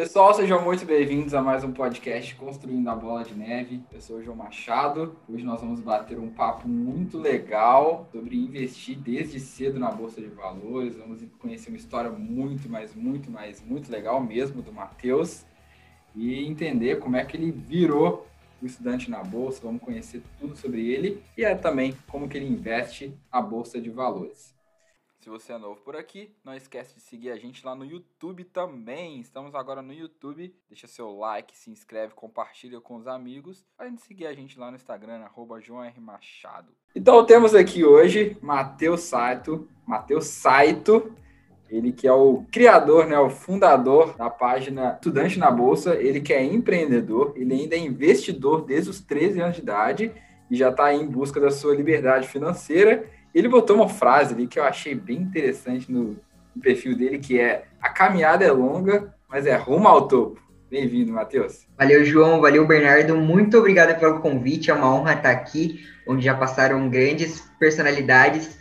Pessoal, sejam muito bem-vindos a mais um podcast Construindo a Bola de Neve. Eu sou o João Machado. Hoje nós vamos bater um papo muito legal sobre investir desde cedo na Bolsa de Valores. Vamos conhecer uma história muito, mas muito, mais muito legal mesmo do Matheus e entender como é que ele virou o estudante na bolsa, vamos conhecer tudo sobre ele e é também como que ele investe a bolsa de valores. Se você é novo por aqui, não esquece de seguir a gente lá no YouTube também. Estamos agora no YouTube. Deixa seu like, se inscreve, compartilha com os amigos. Além de seguir a gente lá no Instagram, arroba João R. Machado. Então temos aqui hoje Matheus Saito. Matheus Saito, ele que é o criador, né, o fundador da página Estudante na Bolsa, ele que é empreendedor, ele ainda é investidor desde os 13 anos de idade e já está em busca da sua liberdade financeira ele botou uma frase ali que eu achei bem interessante no, no perfil dele, que é a caminhada é longa, mas é rumo ao topo. Bem-vindo, Matheus. Valeu, João. Valeu, Bernardo. Muito obrigado pelo convite. É uma honra estar aqui, onde já passaram grandes personalidades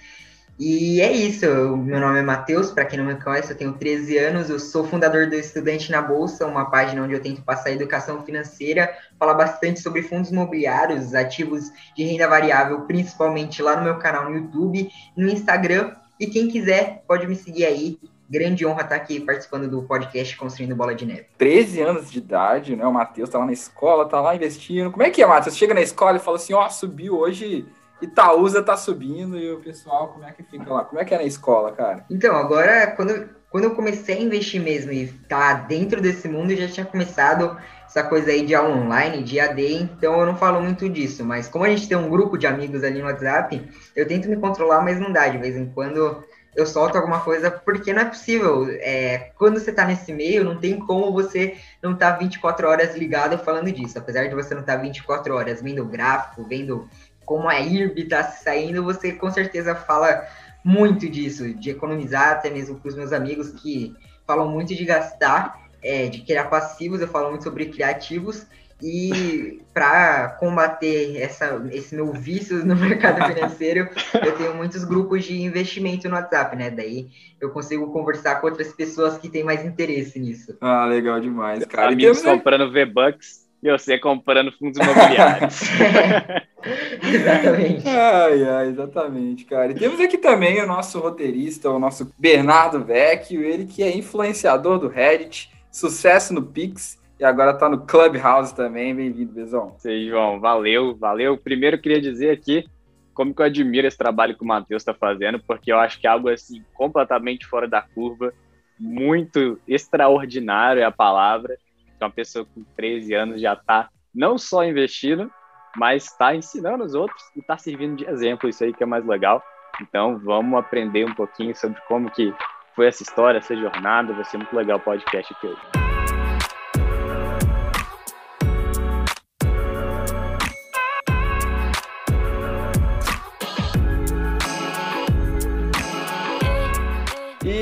e é isso, meu nome é Matheus, para quem não me conhece, eu tenho 13 anos, eu sou fundador do Estudante na Bolsa, uma página onde eu tento passar educação financeira, falar bastante sobre fundos imobiliários, ativos de renda variável, principalmente lá no meu canal no YouTube, no Instagram, e quem quiser pode me seguir aí. Grande honra estar aqui participando do podcast Construindo Bola de Neve. 13 anos de idade, né? O Matheus tá lá na escola, tá lá investindo. Como é que é, Matheus? Chega na escola e fala assim: ó, oh, subiu hoje Itaúsa tá subindo e o pessoal, como é que fica lá? Como é que é na escola, cara? Então, agora, quando, quando eu comecei a investir mesmo e tá dentro desse mundo, eu já tinha começado essa coisa aí de aula online, de AD, então eu não falo muito disso. Mas como a gente tem um grupo de amigos ali no WhatsApp, eu tento me controlar, mas não dá. De vez em quando eu solto alguma coisa, porque não é possível. É, quando você tá nesse meio, não tem como você não tá 24 horas ligado falando disso. Apesar de você não estar tá 24 horas vendo o gráfico, vendo como a IRB está saindo, você com certeza fala muito disso, de economizar, até mesmo com os meus amigos que falam muito de gastar, é, de criar passivos, eu falo muito sobre criativos, e para combater essa, esse meu vício no mercado financeiro, eu tenho muitos grupos de investimento no WhatsApp, né? Daí eu consigo conversar com outras pessoas que têm mais interesse nisso. Ah, legal demais, cara. Amigos comprando V-Bucks e você comprando fundos imobiliários. exatamente. Ai, ai, exatamente, cara. E temos aqui também o nosso roteirista, o nosso Bernardo Vecchio, ele que é influenciador do Reddit, sucesso no Pix e agora tá no Clubhouse também. Bem-vindo, Bezão. Sei, João. Valeu, valeu. Primeiro queria dizer aqui como que eu admiro esse trabalho que o Matheus está fazendo, porque eu acho que é algo assim completamente fora da curva, muito extraordinário é a palavra que uma pessoa com 13 anos já está não só investindo, mas está ensinando os outros e está servindo de exemplo. Isso aí que é mais legal. Então, vamos aprender um pouquinho sobre como que foi essa história, essa jornada. Vai ser muito legal o podcast aqui hoje.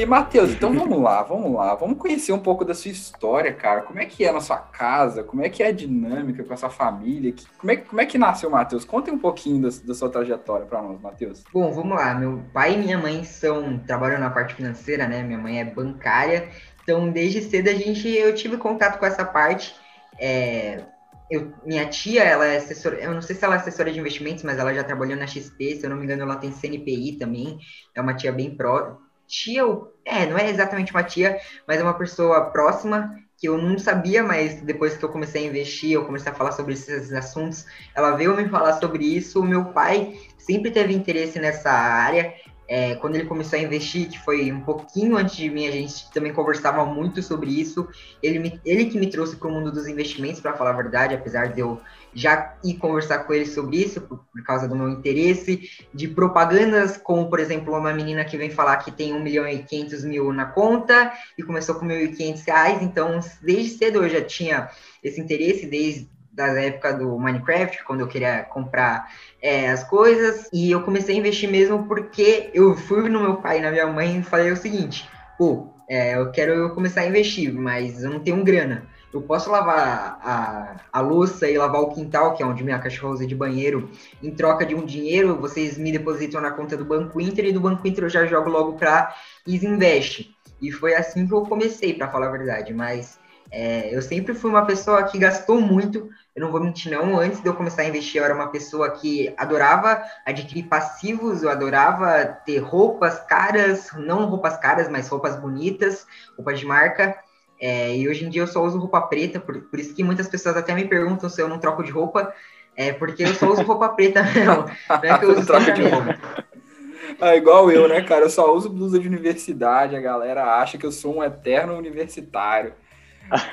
Matheus, então vamos lá, vamos lá. Vamos conhecer um pouco da sua história, cara. Como é que é na sua casa? Como é que é a dinâmica com a sua família? Como é, como é que nasceu, Matheus? Conte um pouquinho da, da sua trajetória para nós, Matheus. Bom, vamos lá. Meu pai e minha mãe são trabalham na parte financeira, né? Minha mãe é bancária. Então, desde cedo a gente eu tive contato com essa parte. É, eu, minha tia, ela é assessora, eu não sei se ela é assessora de investimentos, mas ela já trabalhou na XP, se eu não me engano, ela tem CNPI também, é uma tia bem pró, tia, é, não é exatamente uma tia, mas é uma pessoa próxima que eu não sabia, mas depois que eu comecei a investir, eu comecei a falar sobre esses assuntos, ela veio me falar sobre isso. O meu pai sempre teve interesse nessa área. É, quando ele começou a investir, que foi um pouquinho antes de mim, a gente também conversava muito sobre isso. Ele, me, ele que me trouxe para o mundo dos investimentos, para falar a verdade, apesar de eu já ir conversar com ele sobre isso, por, por, causa do meu interesse, de propagandas, como, por exemplo, uma menina que vem falar que tem 1 milhão e 500 mil na conta e começou com 1.500 reais, então, desde cedo eu já tinha esse interesse, desde da época do Minecraft, quando eu queria comprar é, as coisas, e eu comecei a investir mesmo porque eu fui no meu pai e na minha mãe e falei o seguinte, pô, é, eu quero começar a investir, mas eu não tenho grana. Eu posso lavar a, a louça e lavar o quintal, que é onde minha cachorra usa de banheiro, em troca de um dinheiro, vocês me depositam na conta do Banco Inter e do Banco Inter eu já jogo logo para Easy Invest. E foi assim que eu comecei, para falar a verdade, mas É, eu sempre fui uma pessoa que gastou muito, eu não vou mentir não, antes de eu começar a investir, eu era uma pessoa que adorava adquirir passivos, eu adorava ter roupas caras, não roupas caras, mas roupas bonitas, roupas de marca, é, e hoje em dia eu só uso roupa preta, por, por, isso que muitas pessoas até me perguntam se eu não troco de roupa, é porque eu só uso roupa preta mesmo, não é que eu uso troca de roupa. É igual eu, né, cara? Eu só uso blusa de universidade, a galera acha que eu sou um eterno universitário.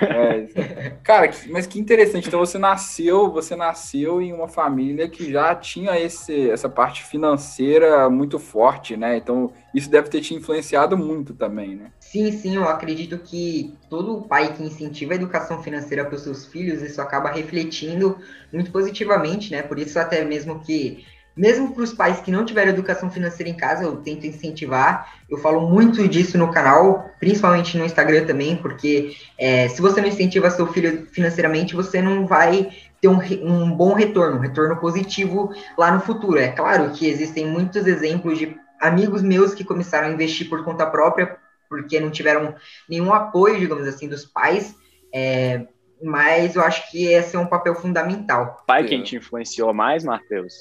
É, cara, mas que interessante. Então você nasceu, você nasceu em uma família que já tinha esse, essa parte financeira muito forte, né? Então isso deve ter te influenciado muito também, né? Sim, sim, eu acredito que todo pai que incentiva a educação financeira para os seus filhos, isso acaba refletindo muito positivamente, né? Por isso até mesmo que mesmo para os pais que não tiveram educação financeira em casa, eu tento incentivar. Eu falo muito disso no canal, principalmente no Instagram também, porque é, se você não incentiva seu filho financeiramente, você não vai ter um, um bom retorno, um retorno positivo lá no futuro. É claro que existem muitos exemplos de amigos meus que começaram a investir por conta própria, porque não tiveram nenhum apoio, digamos assim, dos pais. É, mas eu acho que esse é um papel fundamental. Pai quem te influenciou mais, Matheus?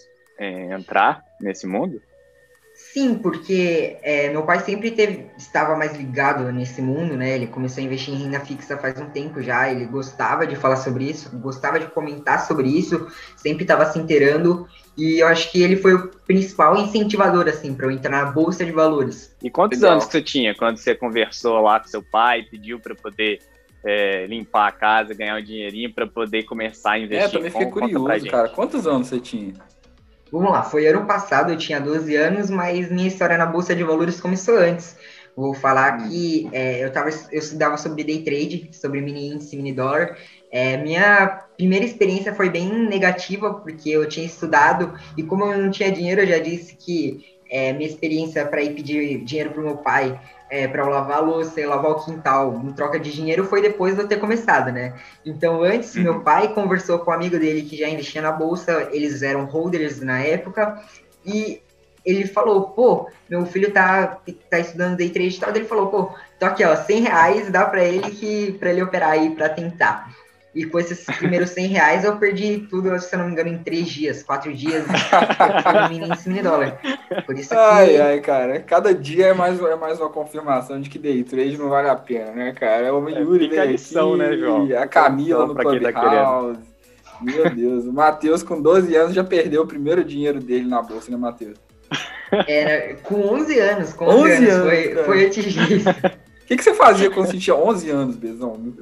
É, entrar nesse mundo? Sim, porque é, meu pai sempre teve, estava mais ligado nesse mundo, né? Ele começou a investir em renda fixa faz um tempo já, ele gostava de falar sobre isso, gostava de comentar sobre isso, sempre estava se inteirando, e eu acho que ele foi o principal incentivador, assim, para eu entrar na Bolsa de Valores. E quantos Legal. anos você tinha quando você conversou lá com seu pai, pediu para poder é, limpar a casa, ganhar um dinheirinho para poder começar a investir? É, também fiquei curioso, cara. Quantos anos você tinha? Vamos lá, foi ano passado, eu tinha 12 anos, mas minha história na Bolsa de Valores começou antes. Vou falar hum. que é, eu, tava, eu estudava sobre day trade, sobre mini índice, mini dólar. É, minha primeira experiência foi bem negativa, porque eu tinha estudado, e como eu não tinha dinheiro, eu já disse que é, minha experiência para ir pedir dinheiro para o meu pai é, para eu lavar a louça e lavar o quintal em troca de dinheiro foi depois de eu ter começado, né? Então, antes, uhum. meu pai conversou com um amigo dele que já investia na bolsa, eles eram holders na época, e ele falou, pô, meu filho tá, tá estudando day trade e tal, ele falou, pô, tô aqui, ó, 100 reais, dá para ele que para ele operar aí, para tentar. E com esses primeiros 100 reais eu perdi tudo, se eu não me engano, em três dias, quatro dias, no mini, mini dólar. Por isso que... Ai, ai, cara, cada dia é mais, é mais uma confirmação de que day trade não vale a pena, né, cara? É o Yuri, é, lição, né, João? A Camila no tá Clubhouse. Tá Meu Deus, o Matheus com 12 anos já perdeu o primeiro dinheiro dele na bolsa, né, Matheus? Era com 11 anos, com 11, 11 anos, anos foi, foi atingir. O que, que você fazia quando você tinha 11 anos, Bezão?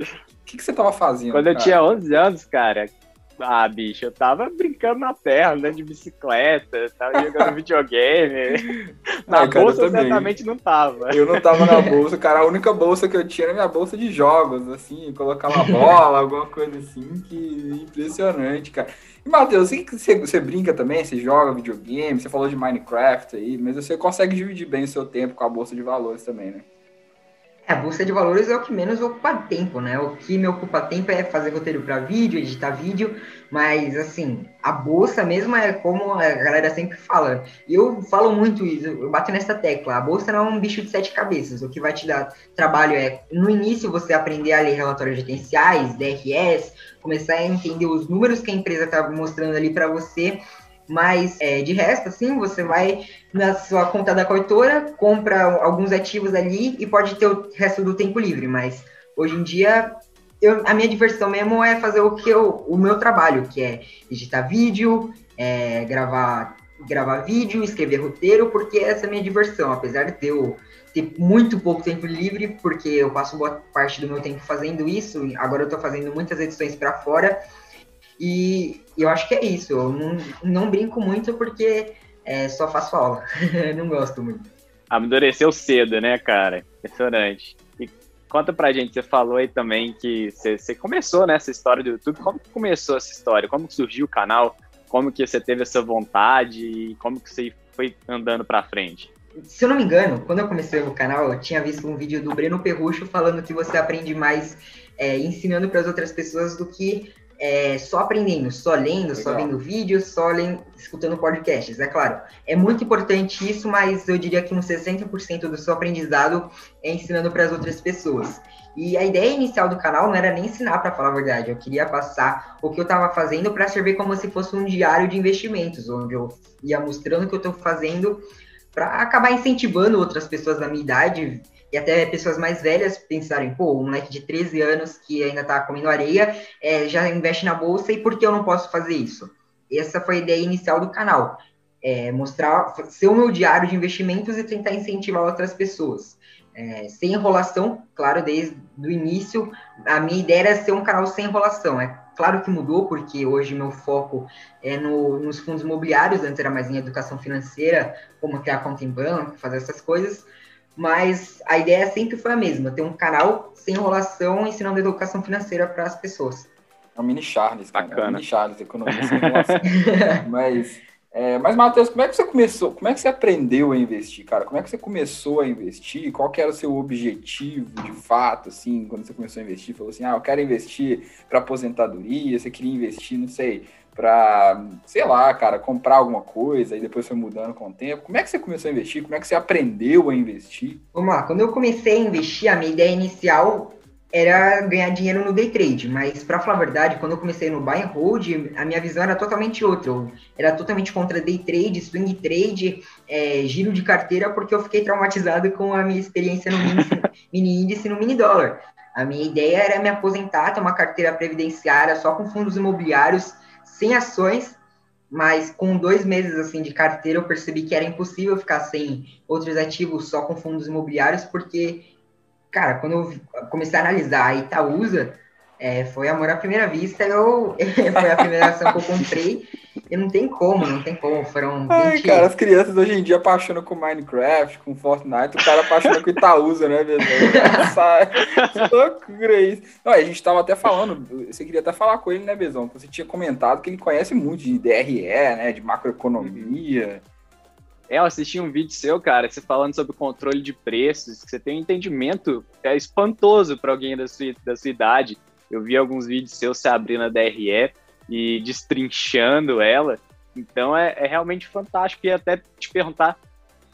Que, que você tava fazendo? Quando cara? eu tinha 11 anos, cara, ah, bicho, eu tava brincando na terra, andando de bicicleta, tava jogando videogame. Na cara, bolsa, eu certamente não tava. Eu não tava na bolsa, cara. A única bolsa que eu tinha era minha bolsa de jogos, assim, colocar uma bola, alguma coisa assim, que impressionante, cara. E, Matheus, você, você brinca também? Você joga videogame? Você falou de Minecraft aí, mas você consegue dividir bem o seu tempo com a bolsa de valores também, né? A bolsa de valores é o que menos ocupa tempo, né? O que me ocupa tempo é fazer roteiro para vídeo, editar vídeo, mas assim, a bolsa mesmo é como a galera sempre fala. Eu falo muito isso, eu bato nessa tecla. A bolsa não é um bicho de sete cabeças. O que vai te dar trabalho é, no início, você aprender a ler relatórios gerenciais, DRS, começar a entender os números que a empresa está mostrando ali para você mas é, de resto, assim, você vai na sua conta da corretora, compra alguns ativos ali e pode ter o resto do tempo livre. Mas hoje em dia, eu, a minha diversão mesmo é fazer o que eu, o meu trabalho, que é editar vídeo, é, gravar, gravar vídeo, escrever roteiro, porque essa é a minha diversão, apesar de eu ter muito pouco tempo livre, porque eu passo boa parte do meu tempo fazendo isso. Agora eu estou fazendo muitas edições para fora e eu acho que é isso. Eu não, não brinco muito porque é, só faço aula. não gosto muito. Amadureceu cedo, né, cara? Impressionante. E conta pra gente, você falou aí também que você, você começou nessa né, história do YouTube. Como que começou essa história? Como que surgiu o canal? Como que você teve essa vontade? E como que você foi andando pra frente? Se eu não me engano, quando eu comecei o canal, eu tinha visto um vídeo do Breno Perrucho falando que você aprende mais é, ensinando para as outras pessoas do que é, só aprendendo, só lendo, Legal. só vendo vídeos, só lendo, escutando podcasts. É claro, é muito importante isso, mas eu diria que uns 60% do seu aprendizado é ensinando para as outras pessoas. E a ideia inicial do canal não era nem ensinar, para falar a verdade. Eu queria passar o que eu estava fazendo para servir como se fosse um diário de investimentos, onde eu ia mostrando o que eu estou fazendo para acabar incentivando outras pessoas da minha idade e até pessoas mais velhas pensarem, pô, um moleque de 13 anos que ainda está comendo areia é, já investe na bolsa e por que eu não posso fazer isso? Essa foi a ideia inicial do canal. É, mostrar, ser o meu diário de investimentos e tentar incentivar outras pessoas é, sem enrolação, claro, desde o início, a minha ideia era ser um canal sem enrolação. É claro que mudou, porque hoje meu foco é no, nos fundos imobiliários, antes era mais em educação financeira, como criar conta em banco, fazer essas coisas, mas a ideia sempre foi a mesma, ter um canal sem enrolação, ensinando educação financeira para as pessoas. É um mini Charles, cara. Bacana. É um mini Charles, economia sem enrolação. mas é, mas, Matheus, como é que você começou? Como é que você aprendeu a investir, cara? Como é que você começou a investir? Qual que era o seu objetivo, de fato, assim, quando você começou a investir? Falou assim, ah, eu quero investir para aposentadoria, você queria investir, não sei, para, sei lá, cara, comprar alguma coisa e depois foi mudando com o tempo. Como é que você começou a investir? Como é que você aprendeu a investir? Vamos lá, quando eu comecei a investir, a minha ideia inicial era ganhar dinheiro no day trade, mas para falar a verdade, quando eu comecei no buy and hold, a minha visão era totalmente outra. Eu era totalmente contra day trade, swing trade, é, giro de carteira, porque eu fiquei traumatizado com a minha experiência no mini, mini índice no mini dólar. A minha ideia era me aposentar, ter uma carteira previdenciária só com fundos imobiliários, sem ações, mas com dois meses assim de carteira eu percebi que era impossível ficar sem outros ativos só com fundos imobiliários, porque cara, quando eu comecei a analisar a Itaúsa, é, foi amor à primeira vista, eu, foi a primeira ação que eu comprei, e não tem como, não tem como, foram 20... Ai, cara, as crianças hoje em dia apaixonam com Minecraft, com Fortnite, o cara apaixona com Itaúsa, né, mesmo? que loucura isso. Não, a gente tava até falando, você queria até falar com ele, né, Bezão? Você tinha comentado que ele conhece muito de DRE, né, de macroeconomia, é, eu assisti um vídeo seu, cara, você falando sobre controle de preços, que você tem um entendimento é espantoso para alguém da sua, da sua idade. Eu vi alguns vídeos seus se abrindo a DRE e destrinchando ela. Então é, é realmente fantástico. E até te perguntar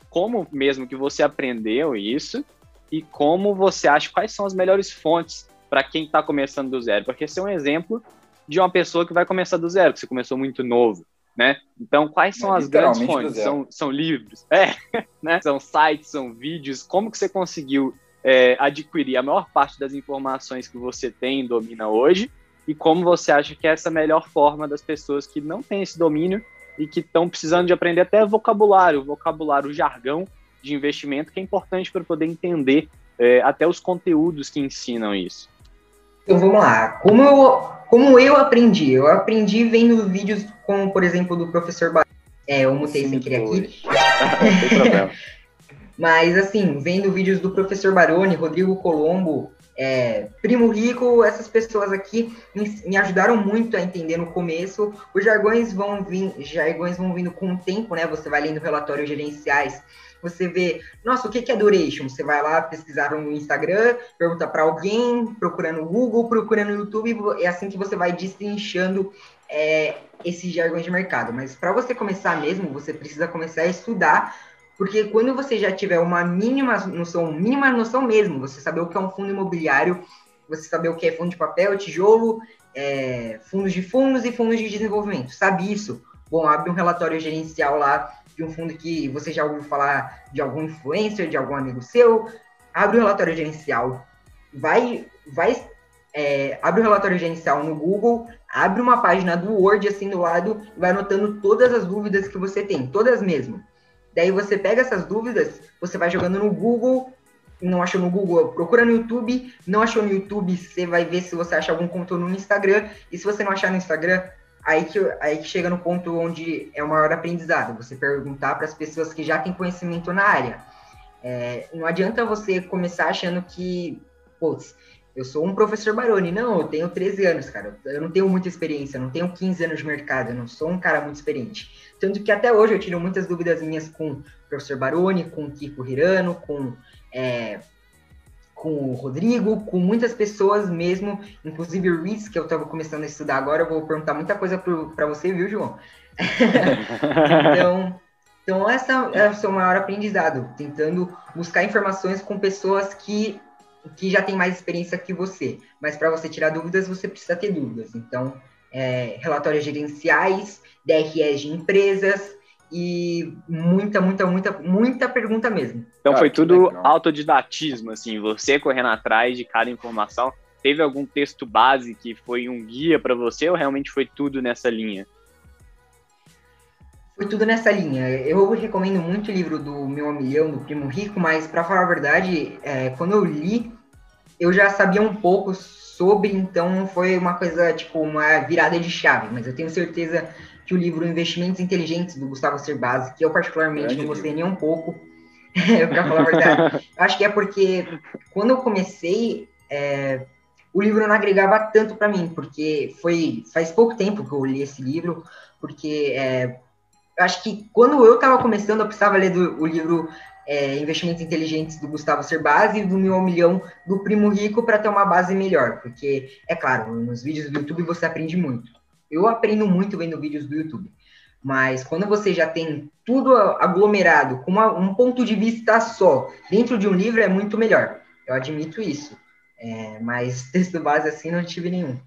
como mesmo que você aprendeu isso e como você acha quais são as melhores fontes para quem está começando do zero. Porque esse é um exemplo de uma pessoa que vai começar do zero, que você começou muito novo né? Então, quais são é, as grandes fontes? São, são livros, é, né? São sites, são vídeos. Como que você conseguiu é, adquirir a maior parte das informações que você tem e domina hoje? E como você acha que é essa melhor forma das pessoas que não têm esse domínio e que estão precisando de aprender até vocabulário, vocabulário, jargão de investimento, que é importante para poder entender é, até os conteúdos que ensinam isso? Então vamos lá. Como eu como eu aprendi? Eu aprendi vendo vídeos como, por exemplo, do professor Bar... É, eu mutei sem querer aqui. Mas, assim, vendo vídeos do professor Baroni, Rodrigo Colombo, é, Primo Rico, essas pessoas aqui me, me, ajudaram muito a entender no começo. Os jargões vão, vir, jargões vão vindo com o tempo, né? Você vai lendo relatórios gerenciais você vê, nossa, o que é duration? Você vai lá pesquisar no Instagram, pergunta para alguém, procurando no Google, procurando no YouTube, é assim que você vai destrinchando é, esses jargões de mercado. Mas para você começar mesmo, você precisa começar a estudar, porque quando você já tiver uma mínima noção, mínima noção mesmo, você saber o que é um fundo imobiliário, você saber o que é fundo de papel, tijolo, é, fundos de fundos e fundos de desenvolvimento. Sabe isso? Bom, abre um relatório gerencial lá de um fundo que você já ouviu falar de algum influencer, de algum amigo seu, abre o relatório gerencial, vai, vai, é, abre o relatório gerencial no Google, abre uma página do Word assim do lado e vai anotando todas as dúvidas que você tem, todas mesmo. Daí você pega essas dúvidas, você vai jogando no Google, não achou no Google, procura no YouTube, não achou no YouTube, você vai ver se você acha algum conteúdo no Instagram, e se você não achar no Instagram, aí que, aí que chega no ponto onde é o maior aprendizado, você perguntar para as pessoas que já têm conhecimento na área. É, não adianta você começar achando que, putz, eu sou um professor Baroni. Não, eu tenho 13 anos, cara. Eu não tenho muita experiência, eu não tenho 15 anos de mercado, eu não sou um cara muito experiente. Tanto que até hoje eu tiro muitas dúvidas minhas com o professor Baroni, com o Kiko Hirano, com é, com o Rodrigo, com muitas pessoas mesmo, inclusive o Reese, que eu estava começando a estudar agora, eu vou perguntar muita coisa para você, viu, João? então, então, essa é o seu maior aprendizado, tentando buscar informações com pessoas que que já tem mais experiência que você. Mas para você tirar dúvidas, você precisa ter dúvidas. Então, é, relatórios gerenciais, DREs de empresas e muita, muita, muita, muita pergunta mesmo. Então foi tudo autodidatismo, assim, você correndo atrás de cada informação. Teve algum texto base que foi um guia para você ou realmente foi tudo nessa linha? Foi tudo nessa linha. Eu recomendo muito o livro do Meu Milhão, do Primo Rico, mas para falar a verdade, é, quando eu li, eu já sabia um pouco sobre, então foi uma coisa, tipo, uma virada de chave. Mas eu tenho certeza que o livro Investimentos Inteligentes, do Gustavo Cerbasi, que eu particularmente Grande não gostei nem um pouco, para falar a verdade, acho que é porque quando eu comecei, é, o livro não agregava tanto para mim, porque foi faz pouco tempo que eu li esse livro, porque é, acho que quando eu estava começando, eu precisava ler do, o livro é, Investimentos Inteligentes do Gustavo Cerbasi e do Meu Milhão do Primo Rico para ter uma base melhor, porque, é claro, nos vídeos do YouTube você aprende muito. Eu aprendo muito vendo vídeos do YouTube, mas quando você já tem tudo aglomerado, com uma, um ponto de vista só, dentro de um livro, é muito melhor. Eu admito isso. É, mas texto base assim não tive nenhum.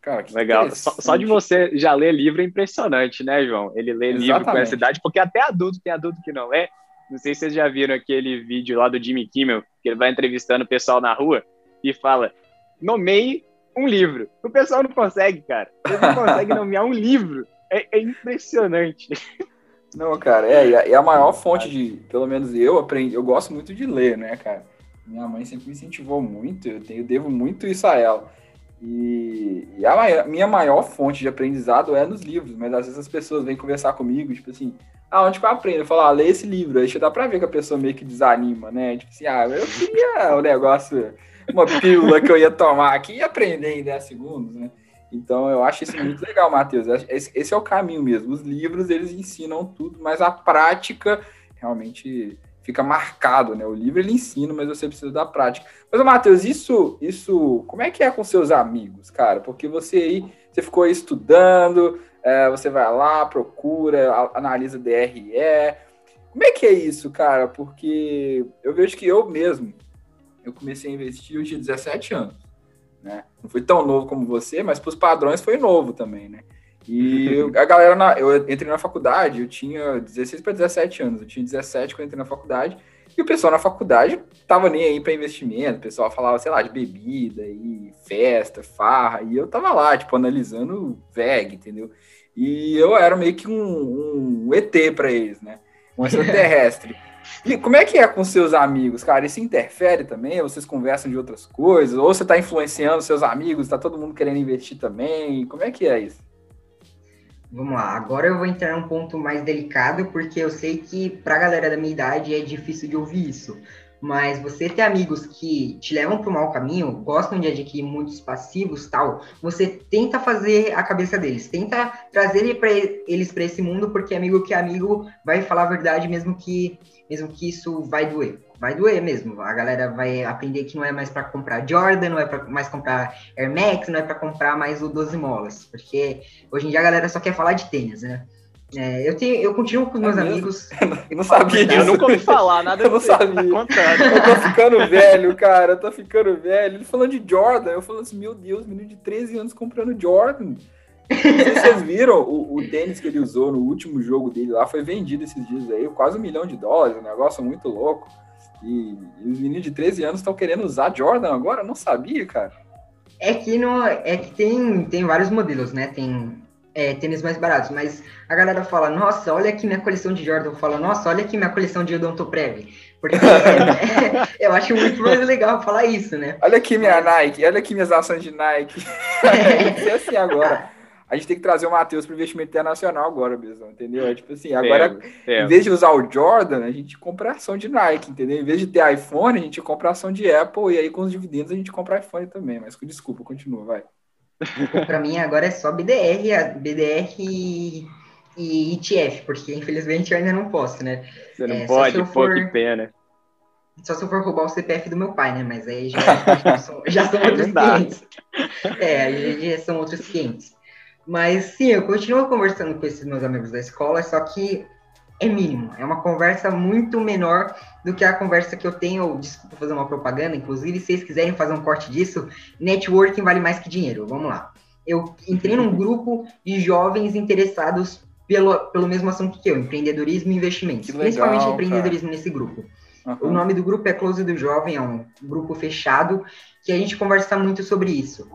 Cara, Legal. Só, só, de você já ler livro é impressionante, né, João? Ele lê Exatamente. livro com essa idade, porque até adulto tem adulto que não lê. Não sei se vocês já viram aquele vídeo lá do Jimmy Kimmel, que ele vai entrevistando o pessoal na rua e fala: nomeie um livro. O pessoal não consegue, cara. Ele não consegue nomear um livro. É, é impressionante. Não, cara, é, é a maior fonte de, pelo menos eu aprendi, eu gosto muito de ler, né, cara? Minha mãe sempre me incentivou muito, eu, tenho, eu devo muito isso a ela. E, e a minha maior fonte de aprendizado é nos livros, mas às vezes as pessoas vêm conversar comigo, tipo assim, ah, onde que eu aprendo? Eu falo, ah, lê esse livro. Aí dá pra ver que a pessoa meio que desanima, né? Tipo assim, ah, eu queria o um negócio, uma pílula que eu ia tomar aqui e aprender em 10 segundos, né? Então eu acho isso muito legal, Matheus. Esse é o caminho mesmo. Os livros, eles ensinam tudo, mas a prática realmente fica marcado, né? O livro ele ensina, mas você precisa da prática. Mas, Matheus, isso, isso, como é que é com seus amigos, cara? Porque você aí, você ficou aí estudando, é, você vai lá, procura, analisa DRE. Como é que é isso, cara? Porque eu vejo que eu mesmo, eu comecei a investir, eu tinha 17 anos, né? Não fui tão novo como você, mas para os padrões foi novo também, né? E a galera, na, eu entrei na faculdade, eu tinha 16 para 17 anos, eu tinha 17 quando entrei na faculdade, e o pessoal na faculdade tava nem aí para investimento, o pessoal falava, sei lá, de bebida e festa, farra, e eu tava lá, tipo, analisando VEG, entendeu? E eu era meio que um, um ET para eles, né? Um extraterrestre. E como é que é com seus amigos, cara? Isso interfere também? Vocês conversam de outras coisas? Ou você está influenciando seus amigos? Está todo mundo querendo investir também? Como é que é isso? Vamos lá, agora eu vou entrar num ponto mais delicado, porque eu sei que para a galera da minha idade é difícil de ouvir isso. Mas você ter amigos que te levam para o mau caminho, gostam de adquirir muitos passivos tal, você tenta fazer a cabeça deles, tenta trazer eles para esse mundo, porque amigo que é amigo vai falar a verdade mesmo que mesmo que isso vai doer. Vai doer mesmo. A galera vai aprender que não é mais para comprar Jordan, não é para mais comprar Air Max, não é para comprar mais o 12 molas, porque hoje em dia a galera só quer falar de tênis, né? É, eu, tenho, eu continuo com meus é amigos. Eu não sabia disso. Eu nunca ouvi falar, nada Eu não sabia. Tá eu tô ficando velho, cara. Eu tô ficando velho. Ele falando de Jordan. Eu falando assim, meu Deus, menino de 13 anos comprando Jordan. Não sei se vocês viram o, o, tênis que ele usou no último jogo dele lá, foi vendido esses dias aí, quase um milhão de dólares, um negócio muito louco. E, os meninos de 13 anos estão querendo usar Jordan agora? Eu não sabia, cara. É que, no, é que tem, tem vários modelos, né? Tem é, tênis mais baratos, mas a galera fala, nossa, olha aqui minha coleção de Jordan. Eu falo, nossa, olha aqui minha coleção de Odontoprev. Porque é, eu acho muito mais legal falar isso, né? Olha aqui minha Nike, olha aqui minhas ações de Nike. É assim agora a gente tem que trazer o Matheus para o investimento internacional agora mesmo, entendeu? É tipo assim, agora, em vez de usar o Jordan, a gente compra ação de Nike, entendeu? Em vez de ter iPhone, a gente compra ação de Apple e aí com os dividendos a gente compra iPhone também. Mas desculpa, continua, vai. Para mim agora é só BDR, BDR e, e ETF, porque infelizmente eu ainda não posso, né? Você não é, pode, pô, for... que pena. Só se eu for roubar o CPF do meu pai, né? Mas aí já, já, são, já são outros clientes. É, aí já são outros clientes. Mas sim, eu continuo conversando com esses meus amigos da escola, só que é mínimo. É uma conversa muito menor do que a conversa que eu tenho. Desculpa fazer uma propaganda, inclusive, se vocês quiserem fazer um corte disso, networking vale mais que dinheiro. Vamos lá. Eu entrei num grupo de jovens interessados pelo, pelo mesmo assunto que eu, empreendedorismo e investimentos. Legal, principalmente empreendedorismo cara. nesse grupo. Uhum. O nome do grupo é Close do Jovem, é um grupo fechado que a gente conversa muito sobre isso.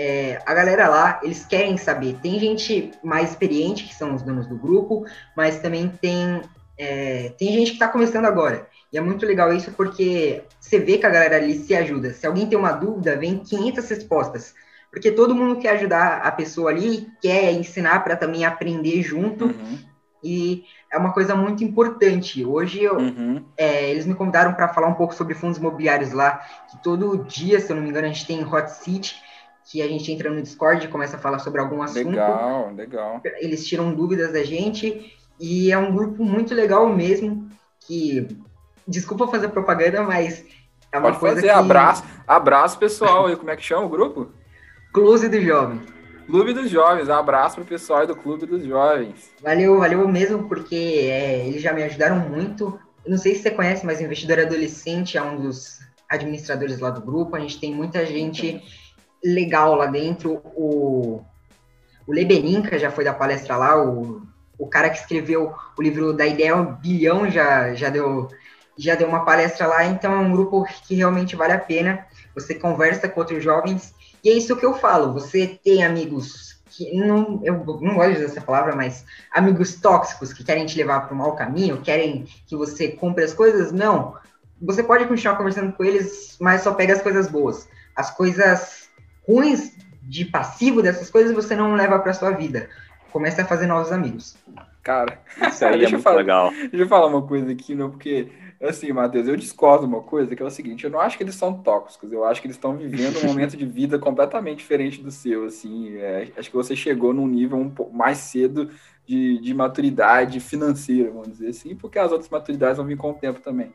É, a galera lá, eles querem saber. Tem gente mais experiente, que são os donos do grupo, mas também tem, é, tem gente que está começando agora. E é muito legal isso porque você vê que a galera ali se ajuda. Se alguém tem uma dúvida, vem 500 respostas. Porque todo mundo quer ajudar a pessoa ali, quer ensinar para também aprender junto. Uhum. E é uma coisa muito importante. Hoje eu, uhum. é, eles me convidaram para falar um pouco sobre fundos imobiliários lá, que todo dia, se eu não me engano, a gente tem Hot Seat, que a gente entra no Discord e começa a falar sobre algum assunto. Legal, legal. Eles tiram dúvidas da gente e é um grupo muito legal mesmo, que desculpa fazer propaganda, mas é uma Pode coisa fazer, que... abraço, abraço pessoal, e como é que chama o grupo? Clube dos Jovens. Clube dos Jovens, um abraço pro pessoal do Clube dos Jovens. Valeu, valeu mesmo, porque é, eles já me ajudaram muito. Eu não sei se você conhece, mas o Investidor Adolescente é um dos administradores lá do grupo. A gente tem muita gente legal lá dentro. O, o Lebeninca já foi da palestra lá, o, o cara que escreveu o livro da Ideia ao Bilhão já, já, deu, já deu uma palestra lá. Então é um grupo que realmente vale a pena. Você conversa com outros jovens e é isso que eu falo, você tem amigos que não, eu não gosto de usar essa palavra, mas amigos tóxicos que querem te levar para o mau caminho, querem que você compre as coisas, não. Você pode continuar conversando com eles, mas só pega as coisas boas. As coisas ruins de passivo dessas coisas você não leva para sua vida. Comece a fazer novos amigos. Cara, isso aí é muito falar, legal. Deixa eu falar uma coisa aqui, não, porque Assim, Matheus, eu discordo uma coisa, que é o seguinte, eu não acho que eles são tóxicos, eu acho que eles estão vivendo um momento de vida completamente diferente do seu, assim, é, acho que você chegou num nível um pouco mais cedo de, de maturidade financeira, vamos dizer assim, porque as outras maturidades vão vir com o tempo também.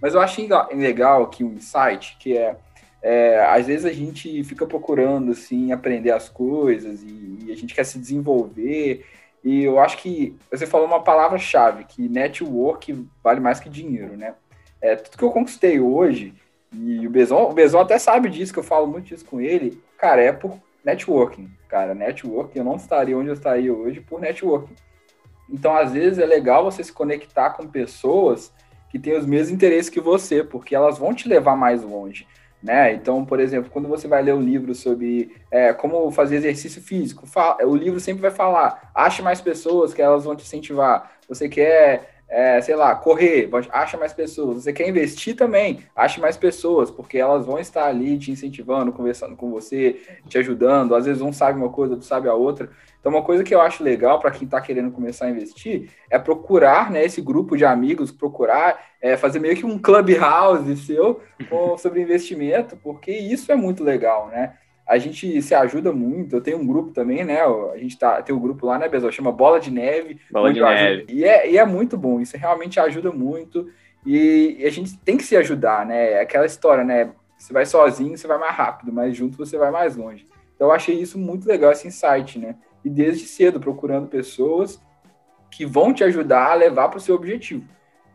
Mas eu acho legal aqui um insight, que é, é, às vezes a gente fica procurando, assim, aprender as coisas e, e a gente quer se desenvolver e eu acho que você falou uma palavra-chave, que network vale mais que dinheiro, né? É, tudo que eu conquistei hoje, e o Bezon, o Bezon até sabe disso, que eu falo muito disso com ele, cara, é por networking, cara. Networking, eu não estaria onde eu estaria hoje por networking. Então, às vezes, é legal você se conectar com pessoas que têm os mesmos interesses que você, porque elas vão te levar mais longe. Né? Então, por exemplo, quando você vai ler um livro sobre é, como fazer exercício físico, o livro sempre vai falar: ache mais pessoas que elas vão te incentivar. Você quer, é, sei lá, correr, acha mais pessoas. Você quer investir também, ache mais pessoas, porque elas vão estar ali te incentivando, conversando com você, te ajudando. Às vezes um sabe uma coisa, outro sabe a outra. Então, uma coisa que eu acho legal para quem está querendo começar a investir é procurar né, esse grupo de amigos, procurar é, fazer meio que um clubhouse seu com, sobre investimento, porque isso é muito legal, né? A gente se ajuda muito. Eu tenho um grupo também, né? A gente tá, tem um grupo lá, né, Bezol? Chama Bola de Neve. Bola de Neve. E é, e é muito bom. Isso realmente ajuda muito. E, e a gente tem que se ajudar, né? É aquela história, né? Você vai sozinho, você vai mais rápido, mas junto você vai mais longe. Então eu achei isso muito legal, esse insight, né? e desde cedo procurando pessoas que vão te ajudar a levar para o seu objetivo.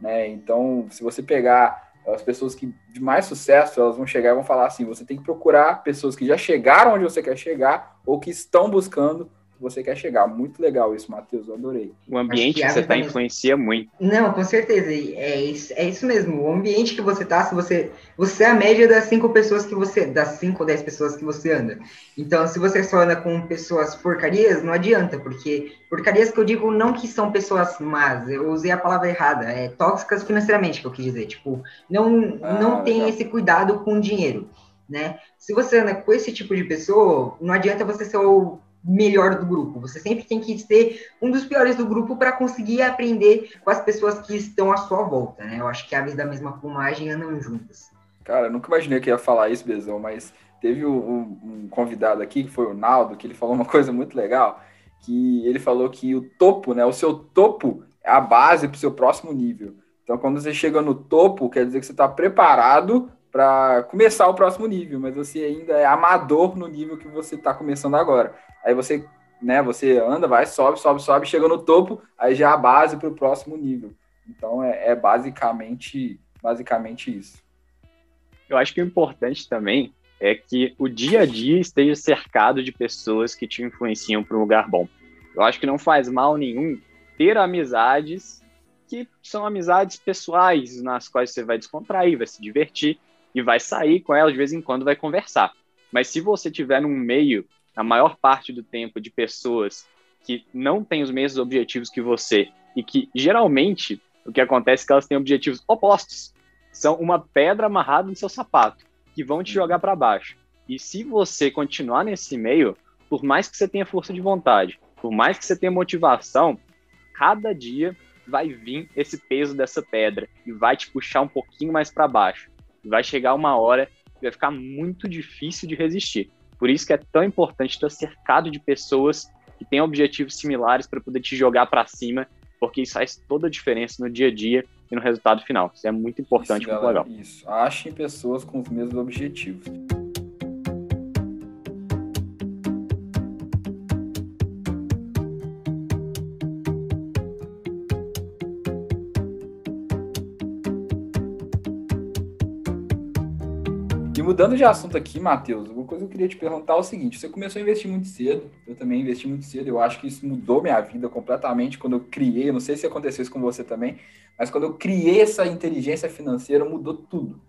Né? Então, se você pegar as pessoas que de mais sucesso, elas vão chegar e vão falar assim: você tem que procurar pessoas que já chegaram onde você quer chegar ou que estão buscando você quer chegar. Muito legal isso, Matheus, eu adorei. O ambiente que, que você está influencia muito. Não, com certeza. É isso, é isso mesmo. O ambiente que você está, se você. Você é a média das cinco pessoas que você. Das cinco ou dez pessoas que você anda. Então, se você só anda com pessoas porcarias, não adianta, porque porcarias que eu digo não que são pessoas más, eu usei a palavra errada, é tóxicas financeiramente que eu quis dizer. Tipo, não, ah, não tem esse cuidado com o dinheiro. Né? Se você anda com esse tipo de pessoa, não adianta você ser o melhor do grupo. Você sempre tem que ser um dos piores do grupo para conseguir aprender com as pessoas que estão à sua volta, né? Eu acho que aves da mesma plumagem andam juntas. Cara, eu nunca imaginei que ia falar isso, Bezão, mas teve um, um, convidado aqui, que foi o Naldo, que ele falou uma coisa muito legal, que ele falou que o topo, né, o seu topo é a base para o seu próximo nível. Então, quando você chega no topo, quer dizer que você está preparado para começar o próximo nível, mas você ainda é amador no nível que você está começando agora. Aí você né? Você anda, vai, sobe, sobe, sobe, chega no topo, aí já é a base para o próximo nível. Então é, é, basicamente, basicamente isso. Eu acho que o importante também é que o dia a dia esteja cercado de pessoas que te influenciam para um lugar bom. Eu acho que não faz mal nenhum ter amizades que são amizades pessoais, nas quais você vai descontrair, vai se divertir e vai sair com elas de vez em quando, vai conversar. Mas se você tiver num meio, a maior parte do tempo, de pessoas que não têm os mesmos objetivos que você e que geralmente o que acontece é que elas têm objetivos opostos, são uma pedra amarrada no seu sapato, que vão te jogar para baixo. E se você continuar nesse meio, por mais que você tenha força de vontade, por mais que você tenha motivação, cada dia vai vir esse peso dessa pedra e vai te puxar um pouquinho mais para baixo. Vai chegar uma hora que vai ficar muito difícil de resistir. Por isso que é tão importante estar cercado de pessoas que têm objetivos similares para poder te jogar para cima, porque isso faz toda a diferença no dia a dia e no resultado final. Isso é muito importante, isso, muito galera, legal. Isso. Achem pessoas com os mesmos objetivos. Mudando de assunto aqui, Matheus, uma coisa que eu queria te perguntar é o seguinte: você começou a investir muito cedo, eu também investi muito cedo, eu acho que isso mudou minha vida completamente quando eu criei, não sei se aconteceu isso com você também, mas quando eu criei essa inteligência financeira, mudou tudo.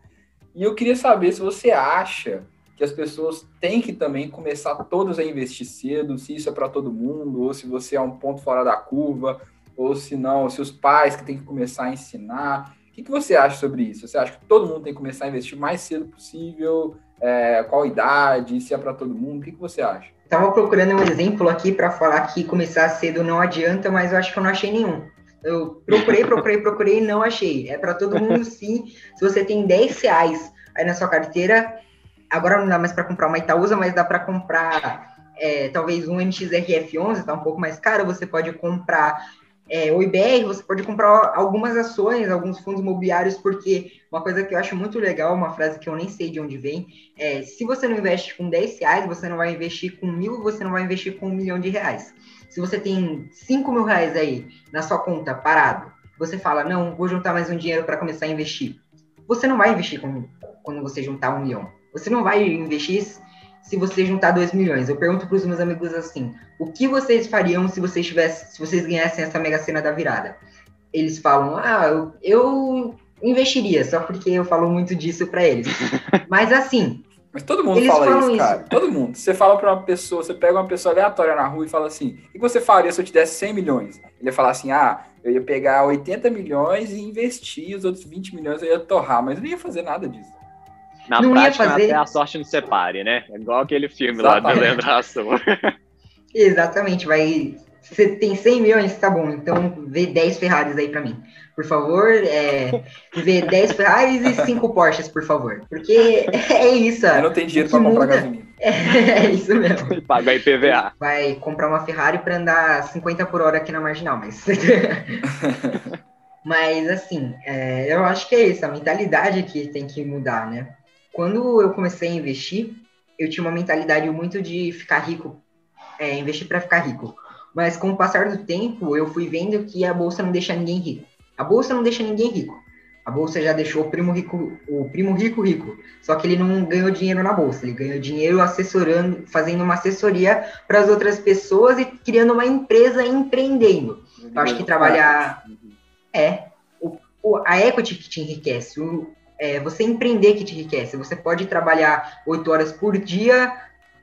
E eu queria saber se você acha que as pessoas têm que também começar todas a investir cedo, se isso é para todo mundo, ou se você é um ponto fora da curva, ou se não, se os pais que têm que começar a ensinar que, que você acha sobre isso? Você acha que todo mundo tem que começar a investir mais cedo possível? É, qual idade? Se é para todo mundo? O que, que você acha? Estava procurando um exemplo aqui para falar que começar cedo não adianta, mas eu acho que eu não achei nenhum. Eu procurei, procurei, procurei e não achei. É para todo mundo sim. Se você tem 10 reais aí na sua carteira, agora não dá mais para comprar uma Itaúsa, mas dá para comprar é, talvez um MXRF11, tá um pouco mais caro. Você pode comprar é, o IBR, você pode comprar algumas ações, alguns fundos imobiliários, porque uma coisa que eu acho muito legal, uma frase que eu nem sei de onde vem, é se você não investe com 10 reais, você não vai investir com mil, você não vai investir com um milhão de reais. Se você tem 5 mil reais aí na sua conta parado, você fala, não, vou juntar mais um dinheiro para começar a investir. Você não vai investir com, quando você juntar um milhão. Você não vai investir se você juntar 2 milhões. Eu pergunto para os meus amigos assim: o que vocês fariam se vocês tivessem, se vocês ganhassem essa mega cena da virada? Eles falam: ah, eu, eu investiria, só porque eu falo muito disso para eles. Mas assim. Mas todo mundo fala isso, cara. Todo mundo. Você fala para uma pessoa, você pega uma pessoa aleatória na rua e fala assim: o que você faria se eu te desse 100 milhões? Ele ia falar assim: ah, eu ia pegar 80 milhões e investir, os outros 20 milhões eu ia torrar, mas eu não ia fazer nada disso. Na não prática, ia fazer... até a sorte não separe, né? É igual aquele filme Exatamente. lá do Leandro Hassum. Exatamente, vai. Você tem 100 milhões, tá bom, então vê 10 Ferraris aí pra mim. Por favor, é, vê 10 Ferraris e 5 Porsches, por favor. Porque é isso. Eu não tenho dinheiro pra comprar gasolina. É, é, isso mesmo. Paga IPVA. Vai comprar uma Ferrari pra andar 50 por hora aqui na Marginal, mas. mas, assim, é, eu acho que é isso, a mentalidade que tem que mudar, né? Quando eu comecei a investir, eu tinha uma mentalidade muito de ficar rico, é, investir para ficar rico. Mas com o passar do tempo, eu fui vendo que a bolsa não deixa ninguém rico. A bolsa não deixa ninguém rico. A bolsa já deixou o primo rico, o primo rico rico. Só que ele não ganhou dinheiro na bolsa, ele ganhou dinheiro assessorando, fazendo uma assessoria para as outras pessoas e criando uma empresa empreendendo. Eu acho que trabalhar é o, a equity que te enriquece. O, é, você empreender que te enriquece. Você pode trabalhar oito horas por dia,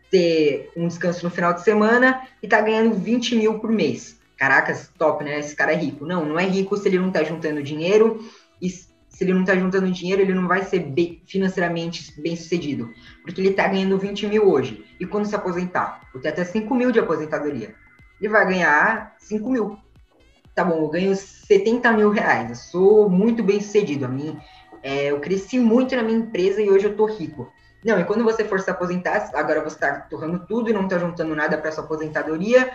ter um descanso no final de semana e tá ganhando 20 mil por mês. Caracas, top, né? Esse cara é rico. Não, não é rico se ele não tá juntando dinheiro e se ele não tá juntando dinheiro, ele não vai ser bem, financeiramente bem sucedido. Porque ele tá ganhando 20 mil hoje. E quando se aposentar? O teto é 5 mil de aposentadoria. Ele vai ganhar 5 mil. Tá bom, eu ganho 70 mil reais. Eu sou muito bem sucedido. A mim, é, eu cresci muito na minha empresa e hoje eu tô rico. Não, e quando você for se aposentar, agora você está torrando tudo e não está juntando nada para sua aposentadoria,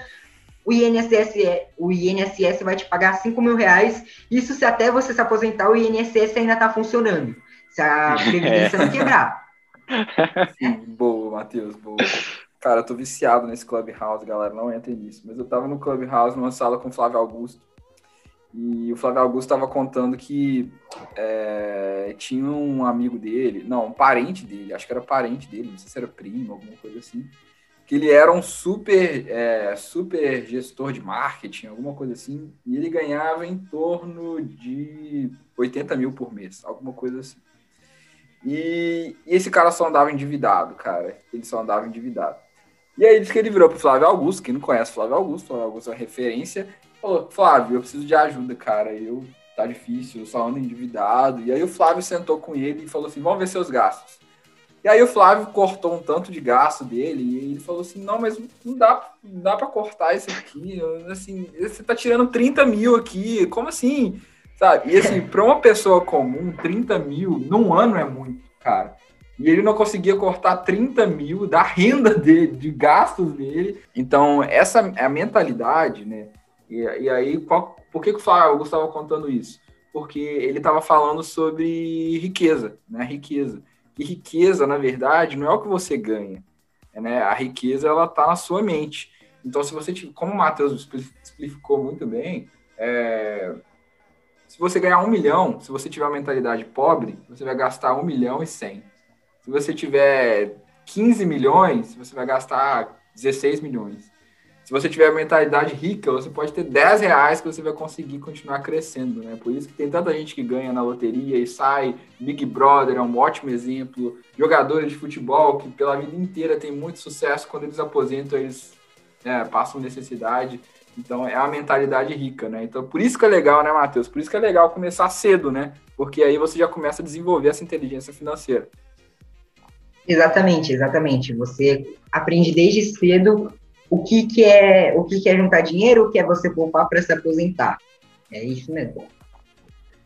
o INSS, é, o INSS vai te pagar 5 mil reais. Isso se até você se aposentar, o INSS ainda está funcionando. Se a previdência não quebrar. Sim, boa, Matheus, boa. Cara, eu tô viciado nesse Clubhouse, galera. Não entrem nisso. Mas eu tava no Clubhouse numa sala com o Flávio Augusto. E o Flávio Augusto estava contando que é, tinha um amigo dele, não, um parente dele, acho que era parente dele, não sei se era primo, alguma coisa assim, que ele era um super, é, super gestor de marketing, alguma coisa assim, e ele ganhava em torno de 80 mil por mês, alguma coisa assim. E, e esse cara só andava endividado, cara. Ele só andava endividado. E aí disse que ele virou pro Flávio Augusto, quem não conhece Flávio Augusto, Flávio Augusto é uma referência, falou, Flávio, eu preciso de ajuda, cara. Eu tá difícil, eu só ando endividado. E aí o Flávio sentou com ele e falou assim: vamos ver seus gastos. E aí o Flávio cortou um tanto de gasto dele e ele falou assim: não, mas não dá, não dá para cortar isso aqui. Assim, você tá tirando 30 mil aqui, como assim? Sabe? E assim, para uma pessoa comum, 30 mil num ano é muito, cara. E ele não conseguia cortar 30 mil da renda dele, de gastos dele. Então, essa é a mentalidade, né? E, e aí, qual, por que, que o Flávio estava contando isso? Porque ele estava falando sobre riqueza, né? Riqueza. E riqueza, na verdade, não é o que você ganha. Né? A riqueza, ela está na sua mente. Então, se você, como o Matheus explicou muito bem, é, se você ganhar um milhão, se você tiver uma mentalidade pobre, você vai gastar um milhão e cem. Se você tiver 15 milhões, você vai gastar 16 milhões. Se você tiver mentalidade rica, você pode ter 10 reais que você vai conseguir continuar crescendo, né? Por isso que tem tanta gente que ganha na loteria e sai. Big Brother é um ótimo exemplo. Jogadores de futebol que pela vida inteira têm muito sucesso, quando eles aposentam, eles é, passam necessidade. Então é a mentalidade rica, né? Então por isso que é legal, né, Matheus? Por isso que é legal começar cedo, né? Porque aí você já começa a desenvolver essa inteligência financeira. Exatamente, exatamente. Você aprende desde cedo o que, que é o que, que é juntar dinheiro, o que é você poupar para se aposentar. É isso mesmo.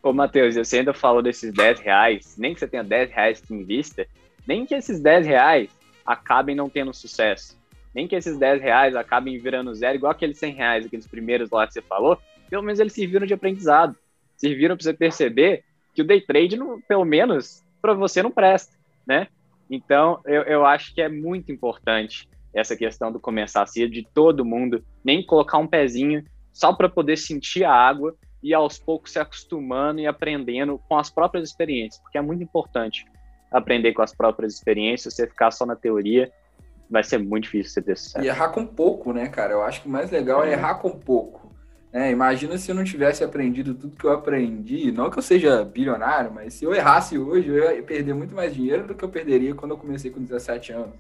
Ô, Matheus, você ainda falou desses 10 reais, nem que você tenha 10 reais que invista, nem que esses 10 reais acabem não tendo sucesso, nem que esses 10 reais acabem virando zero, igual aqueles 100 reais, aqueles primeiros lá que você falou, pelo menos eles serviram de aprendizado, serviram para você perceber que o day trade, não, pelo menos, para você não presta, né? Então, eu, eu acho que é muito importante essa questão do começar cedo, de todo mundo, nem colocar um pezinho só para poder sentir a água e aos poucos se acostumando e aprendendo com as próprias experiências, porque é muito importante aprender com as próprias experiências, você ficar só na teoria, vai ser muito difícil você ter sucesso. E errar com pouco, né, cara? Eu acho que o mais legal é, é errar com pouco. É, imagina se eu não tivesse aprendido tudo que eu aprendi, não que eu seja bilionário, mas se eu errasse hoje, eu ia perder muito mais dinheiro do que eu perderia quando eu comecei com 17 anos.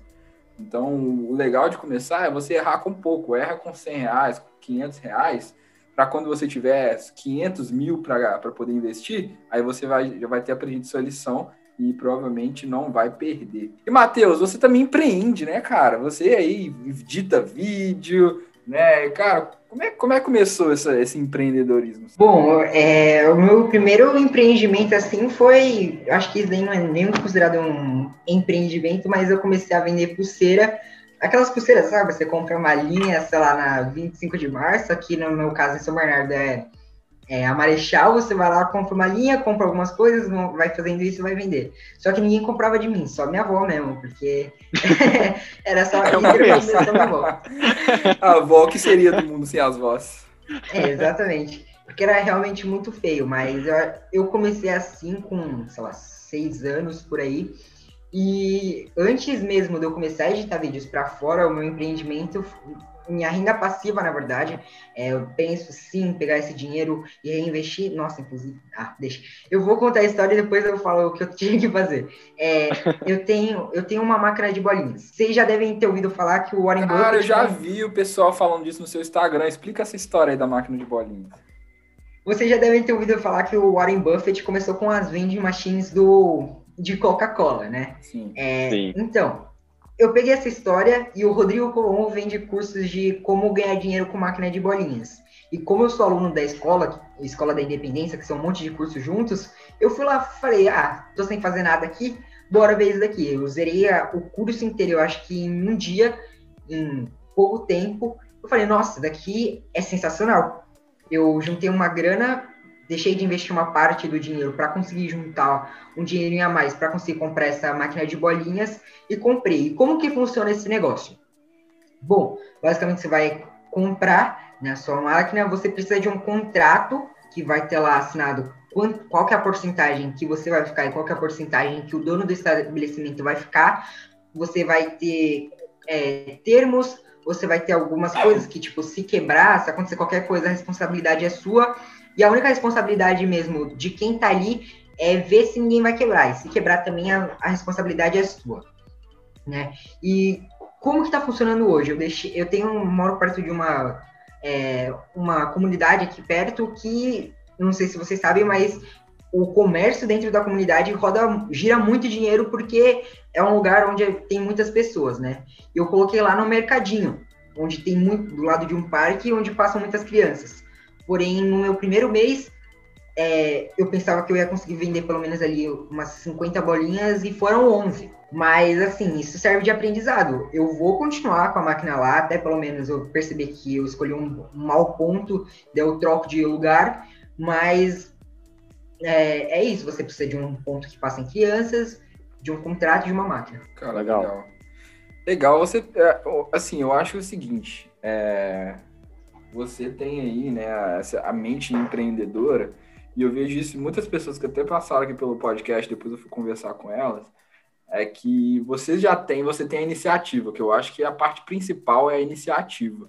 Então, o legal de começar é você errar com pouco, erra com 100 reais, com 500 reais, para quando você tiver 500 mil para poder investir, aí você vai, já vai ter aprendido sua lição e provavelmente não vai perder. E, Matheus, você também empreende, né, cara? Você aí edita vídeo, né? Cara, como é, como é que começou essa, esse empreendedorismo? Bom, é, o meu primeiro empreendimento assim foi, acho que isso não é nem considerado um empreendimento, mas eu comecei a vender pulseira. Aquelas pulseiras, sabe? Você compra uma linha, sei lá, na 25 de março, aqui no meu caso em São Bernardo é é, a Marechal, você vai lá, compra uma linha, compra algumas coisas, vai fazendo isso e vai vender. Só que ninguém comprava de mim, só minha avó mesmo, porque era só, é só minha avó. A avó que seria do mundo sem as vozes. É, exatamente. Porque era realmente muito feio, mas eu, eu comecei assim com, sei lá, seis anos por aí. E antes mesmo de eu começar a editar vídeos para fora, o meu empreendimento minha renda passiva, na verdade. É, eu penso sim pegar esse dinheiro e reinvestir. Nossa, inclusive. Ah, deixa. Eu vou contar a história e depois eu falo o que eu tinha que fazer. É, eu, tenho, eu tenho uma máquina de bolinhas. Vocês já devem ter ouvido falar que o Warren Cara, Buffett. Cara, eu já vi o pessoal falando disso no seu Instagram. Explica essa história aí da máquina de bolinhas. Vocês já devem ter ouvido falar que o Warren Buffett começou com as vending machines do, de Coca-Cola, né? Sim. É, Sim. Então, eu peguei essa história e o Rodrigo Colombo vende cursos de como ganhar dinheiro com máquina de bolinhas. E como eu sou aluno da escola, Escola da Independência, que são um monte de cursos juntos, eu fui lá falei, ah, tô sem fazer nada aqui, bora ver isso daqui. Eu zerei o curso inteiro, eu acho que em um dia, em pouco tempo. Eu falei, nossa, daqui é sensacional. Eu juntei uma grana deixei de investir uma parte do dinheiro para conseguir juntar um dinheirinho a mais para conseguir comprar essa máquina de bolinhas e comprei. E como que funciona esse negócio? Bom, basicamente você vai comprar na né, sua máquina, você precisa de um contrato que vai ter lá assinado qual que é a porcentagem que você vai ficar e qual que é a porcentagem que o dono do estabelecimento vai ficar. Você vai ter é, termos, você vai ter algumas coisas que, tipo, se quebrar, se acontecer qualquer coisa, a responsabilidade é sua. E a única responsabilidade mesmo de quem tá ali é ver se ninguém vai quebrar. E se quebrar também, a, a responsabilidade é sua. Né? E como que está funcionando hoje? Eu, deixei, eu tenho, moro perto de uma, é, uma comunidade aqui perto que não sei se vocês sabem, mas o comércio dentro da comunidade roda, gira muito dinheiro porque é um lugar onde tem muitas pessoas, né? Eu coloquei lá no mercadinho, onde tem muito, do lado de um parque, onde passam muitas crianças. Porém, no meu primeiro mês, é, eu pensava que eu ia conseguir vender pelo menos ali umas 50 bolinhas e foram 11. Mas, assim, isso serve de aprendizado. Eu vou continuar com a máquina lá, até pelo menos eu perceber que eu escolhi um, um mau ponto, deu troco de lugar, mas é, é, isso, você precisa de um ponto que passa em crianças, de um contrato de uma máquina. Cara, legal. Legal, legal você. É, assim, eu acho o seguinte: é, você tem aí né, essa, a mente empreendedora, e eu vejo isso em muitas pessoas que até passaram aqui pelo podcast, depois eu fui conversar com elas, é que você já tem, você tem a iniciativa, que eu acho que a parte principal é a iniciativa.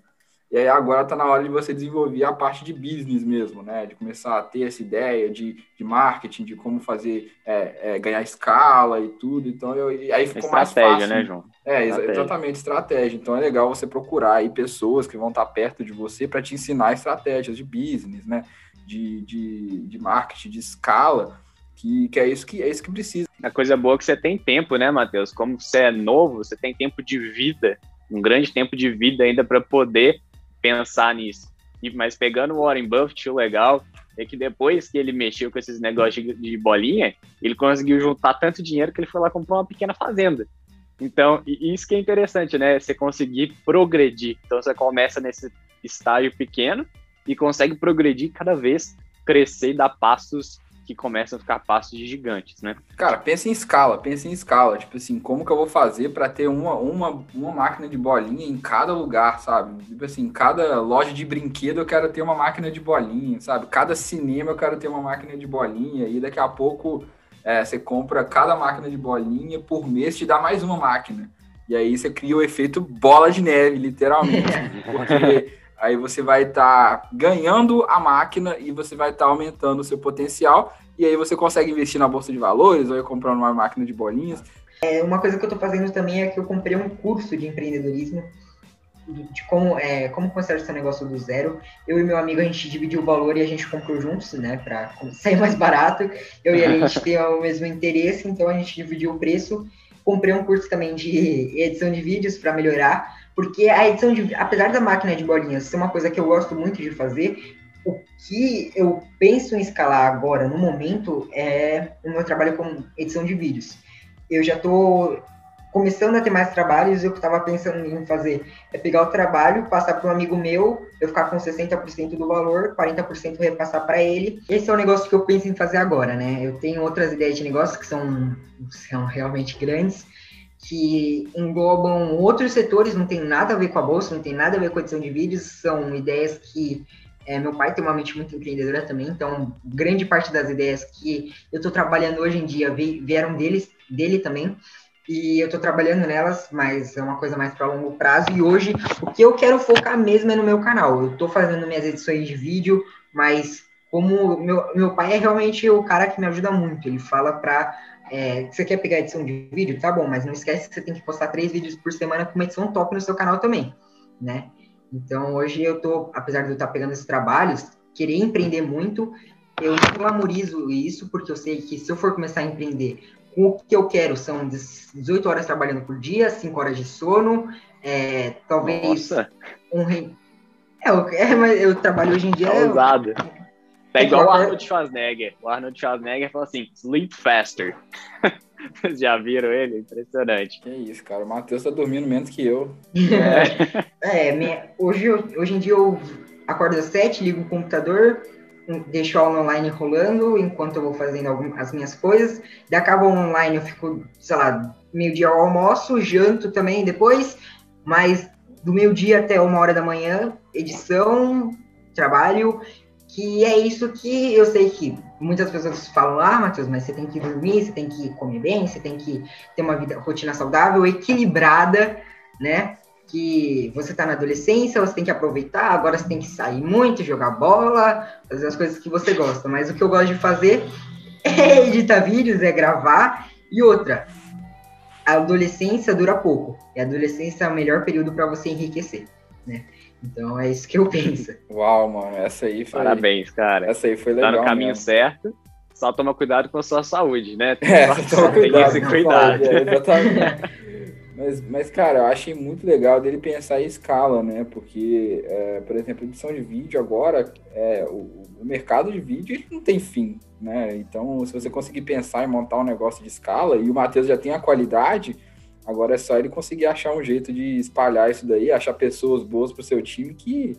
E aí agora está na hora de você desenvolver a parte de business mesmo, né? De começar a ter essa ideia de, de marketing, de como fazer, é, é, ganhar escala e tudo. Então, eu, e aí ficou mais fácil. né, João? É, estratégia. exatamente, estratégia. Então é legal você procurar aí pessoas que vão estar perto de você para te ensinar estratégias de business, né? De, de, de marketing, de escala, que, que é isso que é isso que precisa. A coisa boa é que você tem tempo, né, Matheus? Como você é novo, você tem tempo de vida, um grande tempo de vida ainda para poder pensar nisso. E, mas pegando o Warren Buffett, o legal é que depois que ele mexeu com esses negócios de, de bolinha, ele conseguiu juntar tanto dinheiro que ele foi lá comprar uma pequena fazenda. Então, isso que é interessante, né? Você conseguir progredir. Então, você começa nesse estágio pequeno e consegue progredir cada vez, crescer e dar passos que começam a ficar passos de gigantes, né? Cara, pensa em escala, pensa em escala. Tipo assim, como que eu vou fazer para ter uma, uma, uma máquina de bolinha em cada lugar, sabe? Tipo assim, cada loja de brinquedo eu quero ter uma máquina de bolinha, sabe? Cada cinema eu quero ter uma máquina de bolinha e daqui a pouco é, você compra cada máquina de bolinha por mês te dá mais uma máquina. E aí você cria o efeito bola de neve, literalmente. porque Aí você vai estar tá ganhando a máquina e você vai estar tá aumentando o seu potencial. E aí você consegue investir na bolsa de valores ou comprando uma máquina de bolinhas. É, uma coisa que eu estou fazendo também é que eu comprei um curso de empreendedorismo de como, é, como começar esse negócio do zero. Eu e meu amigo, a gente dividiu o valor e a gente comprou juntos, né, para sair mais barato. Eu e a gente tem o mesmo interesse, então a gente dividiu o preço. Comprei um curso também de edição de vídeos para melhorar. Porque a edição de. Apesar da máquina de bolinhas ser uma coisa que eu gosto muito de fazer, o que eu penso em escalar agora, no momento, é o meu trabalho com edição de vídeos. Eu já estou começando a ter mais trabalhos, eu estava pensando em fazer é pegar o trabalho, passar para um amigo meu, eu ficar com 60% do valor, 40% repassar para ele. Esse é o negócio que eu penso em fazer agora, né? Eu tenho outras ideias de negócio que são, são realmente grandes, que englobam outros setores, não tem nada a ver com a bolsa, não tem nada a ver com a edição de vídeos, são ideias que é, meu pai tem uma mente muito empreendedora também, então grande parte das ideias que eu estou trabalhando hoje em dia vieram deles, dele também, e eu estou trabalhando nelas, mas é uma coisa mais para longo prazo. E hoje o que eu quero focar mesmo é no meu canal. Eu estou fazendo minhas edições de vídeo, mas como meu, meu pai é realmente o cara que me ajuda muito, ele fala para é, você quer pegar edição de vídeo? Tá bom, mas não esquece que você tem que postar três vídeos por semana com uma edição top no seu canal também, né? Então, hoje eu tô, apesar de eu estar pegando esses trabalhos, querer empreender muito, eu glamorizo isso, porque eu sei que se eu for começar a empreender, com o que eu quero são 18 horas trabalhando por dia, 5 horas de sono, é, talvez Nossa. um... É, eu, é, mas eu trabalho hoje em dia... É ousado. É igual o Arnold Schwarzenegger. O Arnold Schwarzenegger fala assim: sleep faster. Vocês já viram ele? Impressionante. Que isso, cara. O Matheus tá dormindo menos que eu. É, é minha, hoje, hoje em dia eu acordo às sete, ligo o computador, deixo a online rolando enquanto eu vou fazendo algumas, as minhas coisas. De acaba online, eu fico, sei lá, meio-dia ao almoço, janto também depois, mas do meio-dia até uma hora da manhã, edição, trabalho, que é isso que eu sei que muitas pessoas falam, ah, Matheus, mas você tem que dormir, você tem que comer bem, você tem que ter uma vida, rotina saudável, equilibrada, né? Que você tá na adolescência, você tem que aproveitar, agora você tem que sair muito, jogar bola, fazer as coisas que você gosta. Mas o que eu gosto de fazer é editar vídeos, é gravar. E outra, a adolescência dura pouco. E a adolescência é o melhor período para você enriquecer, né? Então é isso que eu penso. Uau, mano, essa aí foi. Parabéns, cara. Essa aí foi legal. Tá no caminho mesmo. certo. Só toma cuidado com a sua saúde, né? É, só toma cuidado. Tem esse cuidado. É, exatamente. Mas, mas, cara, eu achei muito legal dele pensar em escala, né? Porque, é, por exemplo, edição de vídeo agora, é, o, o, mercado de vídeo não tem fim, né? Então, se você conseguir pensar em montar um negócio de escala, e o Matheus já tem a qualidade, agora é só ele conseguir achar um jeito de espalhar isso daí, achar pessoas boas para o seu time que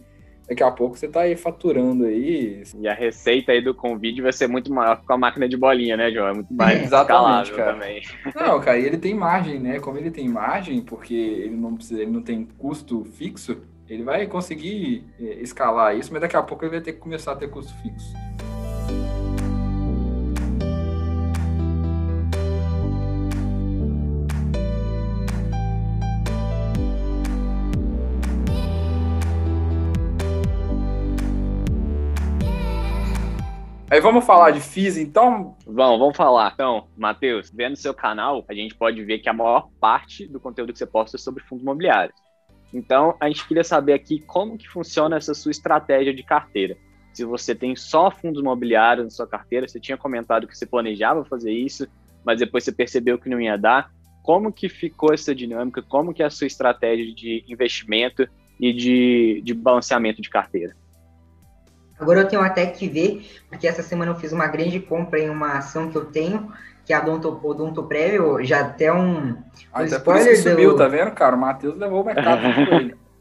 daqui a pouco você tá aí faturando aí. E a receita aí do convite vai ser muito maior com a máquina de bolinha, né, João? É muito mais Exatamente, cara. também. Não, cara, e ele tem margem, né? Como ele tem margem, porque ele não precisa, ele não tem custo fixo, ele vai conseguir eh, escalar isso, mas daqui a pouco ele vai ter que começar a ter custo fixo. Aí vamos falar de FIIs, então? Vamos, vamos falar. Então, Matheus, vendo seu canal, a gente pode ver que a maior parte do conteúdo que você posta é sobre fundos imobiliários. Então, a gente queria saber aqui como que funciona essa sua estratégia de carteira. Se você tem só fundos imobiliários na sua carteira, você tinha comentado que você planejava fazer isso, mas depois você percebeu que não ia dar. Como que ficou essa dinâmica? Como que é a sua estratégia de investimento e de, de balanceamento de carteira? Agora eu tenho até que ver, porque essa semana eu fiz uma grande compra em uma ação que eu tenho, que é a Odonto, Odonto Prévio, já até um, um até spoiler por subiu, tá vendo, cara? O Matheus levou o mercado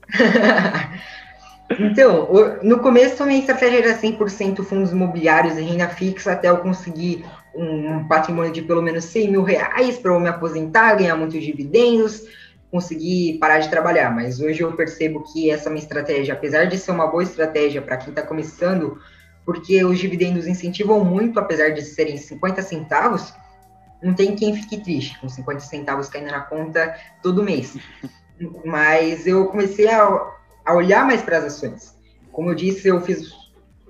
então, no começo minha estratégia era 100% fundos imobiliários e renda fixa, até eu conseguir um patrimônio de pelo menos 100 mil reais para eu me aposentar, ganhar muitos dividendos, conseguir parar de trabalhar, mas hoje eu percebo que essa minha estratégia, apesar de ser uma boa estratégia para quem está começando, porque os dividendos incentivam muito, apesar de serem 50 centavos, não tem quem fique triste com 50 centavos caindo na conta todo mês. Mas eu comecei a, a olhar mais para as ações. Como eu disse, eu fiz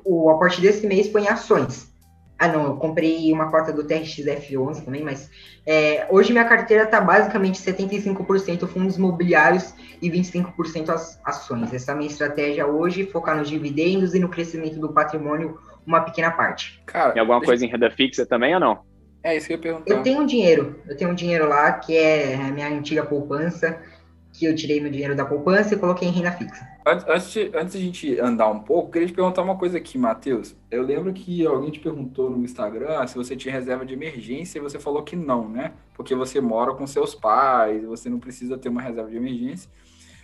o aporte desse mês foi em ações. Ah, não, eu comprei uma cota do TRXF11 também, mas é, hoje minha carteira está basicamente 75% fundos imobiliários e 25% as ações. Essa é a minha estratégia hoje, focar nos dividendos e no crescimento do patrimônio, uma pequena parte. Cara, Tem alguma coisa em renda fixa também ou não? É isso que eu ia perguntar. Eu tenho um dinheiro, eu tenho um dinheiro lá que é a minha antiga poupança, que eu tirei meu dinheiro da poupança e coloquei em renda fixa. Antes, de, antes de a gente andar um pouco, queria te perguntar uma coisa aqui, Matheus. Eu lembro que alguém te perguntou no Instagram se você tinha reserva de emergência e você falou que não, né? Porque você mora com seus pais, você não precisa ter uma reserva de emergência.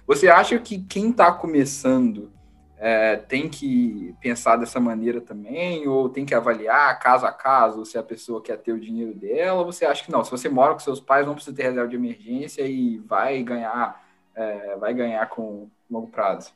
Você acha que quem está começando é, tem que pensar dessa maneira também, ou tem que avaliar caso a caso se a pessoa quer ter o dinheiro dela, você acha que não, se você mora com seus pais, não precisa ter reserva de emergência e vai ganhar, é, vai ganhar com longo prazo?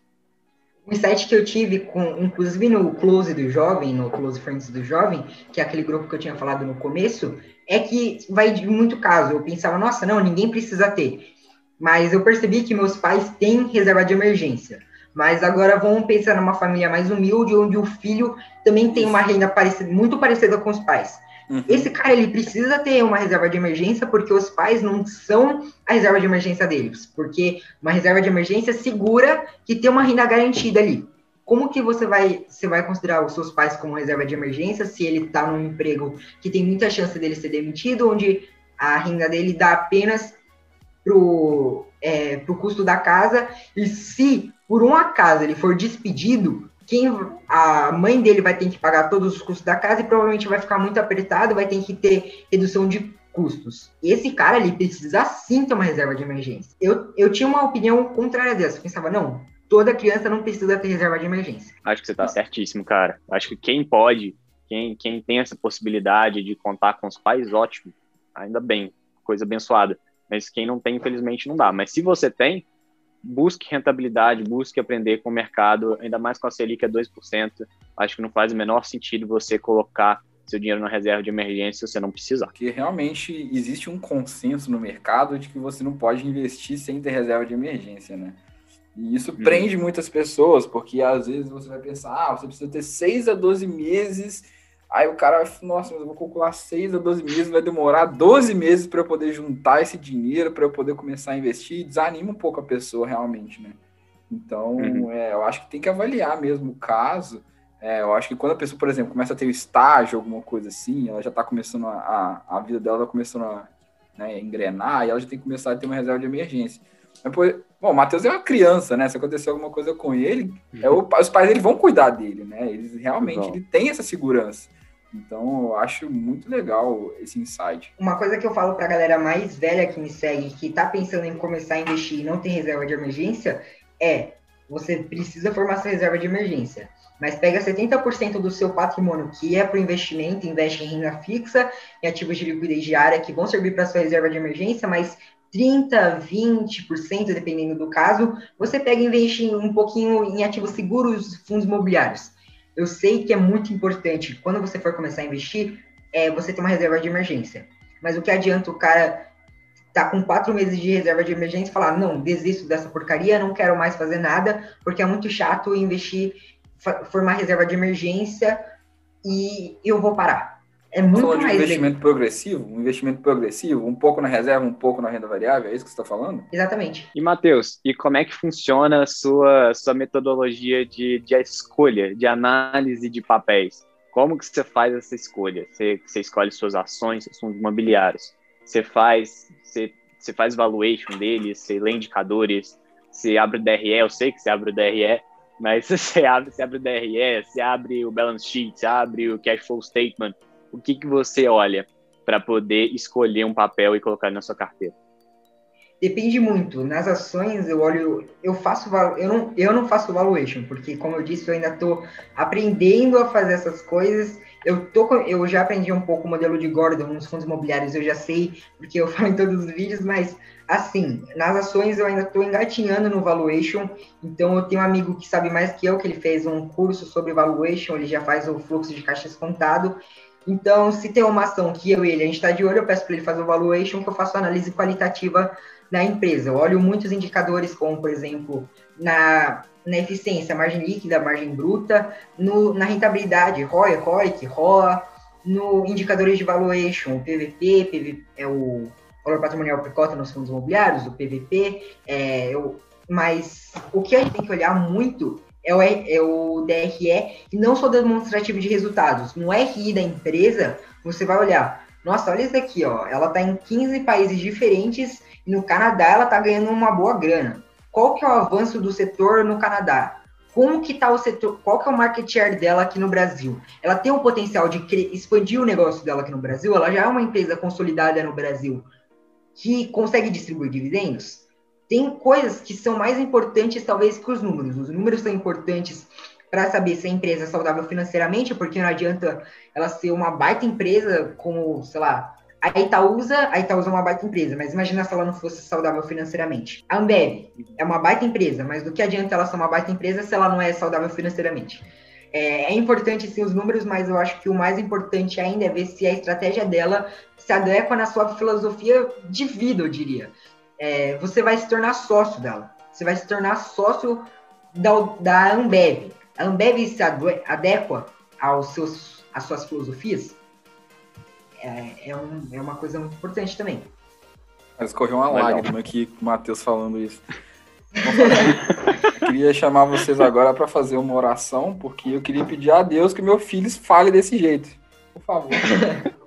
Um insight que eu tive, com, inclusive no Close do Jovem, no Close Friends do Jovem, que é aquele grupo que eu tinha falado no começo, é que vai de muito caso. Eu pensava, nossa, não, ninguém precisa ter. Mas eu percebi que meus pais têm reserva de emergência. Mas agora vamos pensar numa família mais humilde, onde o filho também tem uma renda parecida, muito parecida com os pais. Uhum. Esse cara ele precisa ter uma reserva de emergência porque os pais não são a reserva de emergência deles, porque uma reserva de emergência segura que tem uma renda garantida ali. Como que você vai, você vai considerar os seus pais como reserva de emergência se ele está num emprego que tem muita chance dele ser demitido, onde a renda dele dá apenas pro, é, pro custo da casa, e se por um acaso ele for despedido, quem a mãe dele vai ter que pagar todos os custos da casa e provavelmente vai ficar muito apertado, vai ter que ter redução de custos. Esse cara ali precisa sim ter uma reserva de emergência. Eu, eu tinha uma opinião contrária dessa, eu pensava, não, toda criança não precisa ter reserva de emergência. Acho que você está certíssimo, cara. Acho que quem pode, quem, quem tem essa possibilidade de contar com os pais, ótimo. Ainda bem, coisa abençoada. Mas quem não tem, infelizmente, não dá. Mas se você tem, busque rentabilidade, busque aprender com o mercado, ainda mais com a Selic a 2%. Acho que não faz o menor sentido você colocar seu dinheiro na reserva de emergência se você não precisar. Porque realmente existe um consenso no mercado de que você não pode investir sem ter reserva de emergência, né? E isso hum. prende muitas pessoas, porque às vezes você vai pensar, ah, você precisa ter 6 a 12 meses, aí o cara vai, nossa, mas eu vou calcular 6 a 12 meses, vai demorar 12 meses para eu poder juntar esse dinheiro, para eu poder começar a investir, desanima um pouco a pessoa realmente, né? Então, uhum. é, eu acho que tem que avaliar mesmo o caso, é, eu acho que quando a pessoa, por exemplo, começa a ter estágio, alguma coisa assim, ela já está começando a, a, a, vida dela está começando a né, engrenar e ela já tem que começar a ter uma reserva de emergência. Bom, o Matheus é uma criança, né? Se acontecer alguma coisa com ele, é o, os pais dele vão cuidar dele, né? Eles realmente ele tem essa segurança. Então, eu acho muito legal esse insight. Uma coisa que eu falo para a galera mais velha que me segue, que está pensando em começar a investir e não tem reserva de emergência, é você precisa formar essa reserva de emergência mas pega 70% do seu patrimônio que é para o investimento, investe em renda fixa, em ativos de liquidez diária que vão servir para sua reserva de emergência, mas 30, 20%, dependendo do caso, você pega e investe um pouquinho em ativos seguros, fundos imobiliários. Eu sei que é muito importante, quando você for começar a investir, é você ter uma reserva de emergência. Mas o que adianta o cara tá com quatro meses de reserva de emergência e falar, não, desisto dessa porcaria, não quero mais fazer nada, porque é muito chato investir formar reserva de emergência e eu vou parar. É muito falando mais de investimento progressivo, um investimento progressivo, um pouco na reserva, um pouco na renda variável, é isso que você está falando? Exatamente. E Matheus, e como é que funciona a sua, sua metodologia de, de escolha, de análise de papéis? Como que você faz essa escolha? Você, você escolhe suas ações, seus fundos imobiliários. Você faz, você, você faz valuation deles, você lê indicadores, você abre o DRE, eu sei que você abre o DRE, mas você abre, você abre o DRE, você abre o balance sheet, você abre o cash flow statement, o que, que você olha para poder escolher um papel e colocar na sua carteira? Depende muito. Nas ações eu olho, eu faço, eu não, eu não faço valuation, porque como eu disse, eu ainda estou aprendendo a fazer essas coisas. Eu tô, eu já aprendi um pouco o modelo de Gordon nos fundos imobiliários, eu já sei, porque eu falo em todos os vídeos, mas assim, nas ações eu ainda estou engatinhando no valuation, então eu tenho um amigo que sabe mais que eu, que ele fez um curso sobre valuation, ele já faz o fluxo de caixas contado. Então, se tem uma ação que eu e ele, a gente está de olho, eu peço para ele fazer o valuation, que eu faço análise qualitativa da empresa. Eu olho muitos indicadores, como, por exemplo, na, na eficiência, margem líquida, margem bruta, no, na rentabilidade, ROI, ROIC, ROA, no indicadores de valuation, o PVP, PV, é o valor patrimonial por cota nos fundos imobiliários, o PVP, é, eu, mas o que a gente tem que olhar muito é o, é o DRE e não só demonstrativo de resultados. No RI da empresa, você vai olhar, nossa, olha isso aqui, ó, ela está em 15 países diferentes e no Canadá ela está ganhando uma boa grana. Qual que é o avanço do setor no Canadá? Como que está o setor, qual que é o market share dela aqui no Brasil? Ela tem o potencial de expandir o negócio dela aqui no Brasil? Ela já é uma empresa consolidada no Brasil que consegue distribuir dividendos? Tem coisas que são mais importantes, talvez, que os números. Os números são importantes para saber se a empresa é saudável financeiramente, porque não adianta ela ser uma baita empresa, como, sei lá, a Itaúsa, a Itaúsa é uma baita empresa, mas imagina se ela não fosse saudável financeiramente. A Ambev é uma baita empresa, mas do que adianta ela ser uma baita empresa se ela não é saudável financeiramente? É, é, importante sim os números, mas eu acho que o mais importante ainda é ver se a estratégia dela se adequa na sua filosofia de vida, eu diria. É, você vai se tornar sócio dela. Você vai se tornar sócio da, da Ambev. A Ambev se adequa aos seus, às suas filosofias. É, é, um, é uma coisa muito importante também. Mas correu uma Legal. lágrima aqui com o Matheus falando isso. queria chamar vocês agora para fazer uma oração, porque eu queria pedir a Deus que meu filho fale desse jeito. Por favor.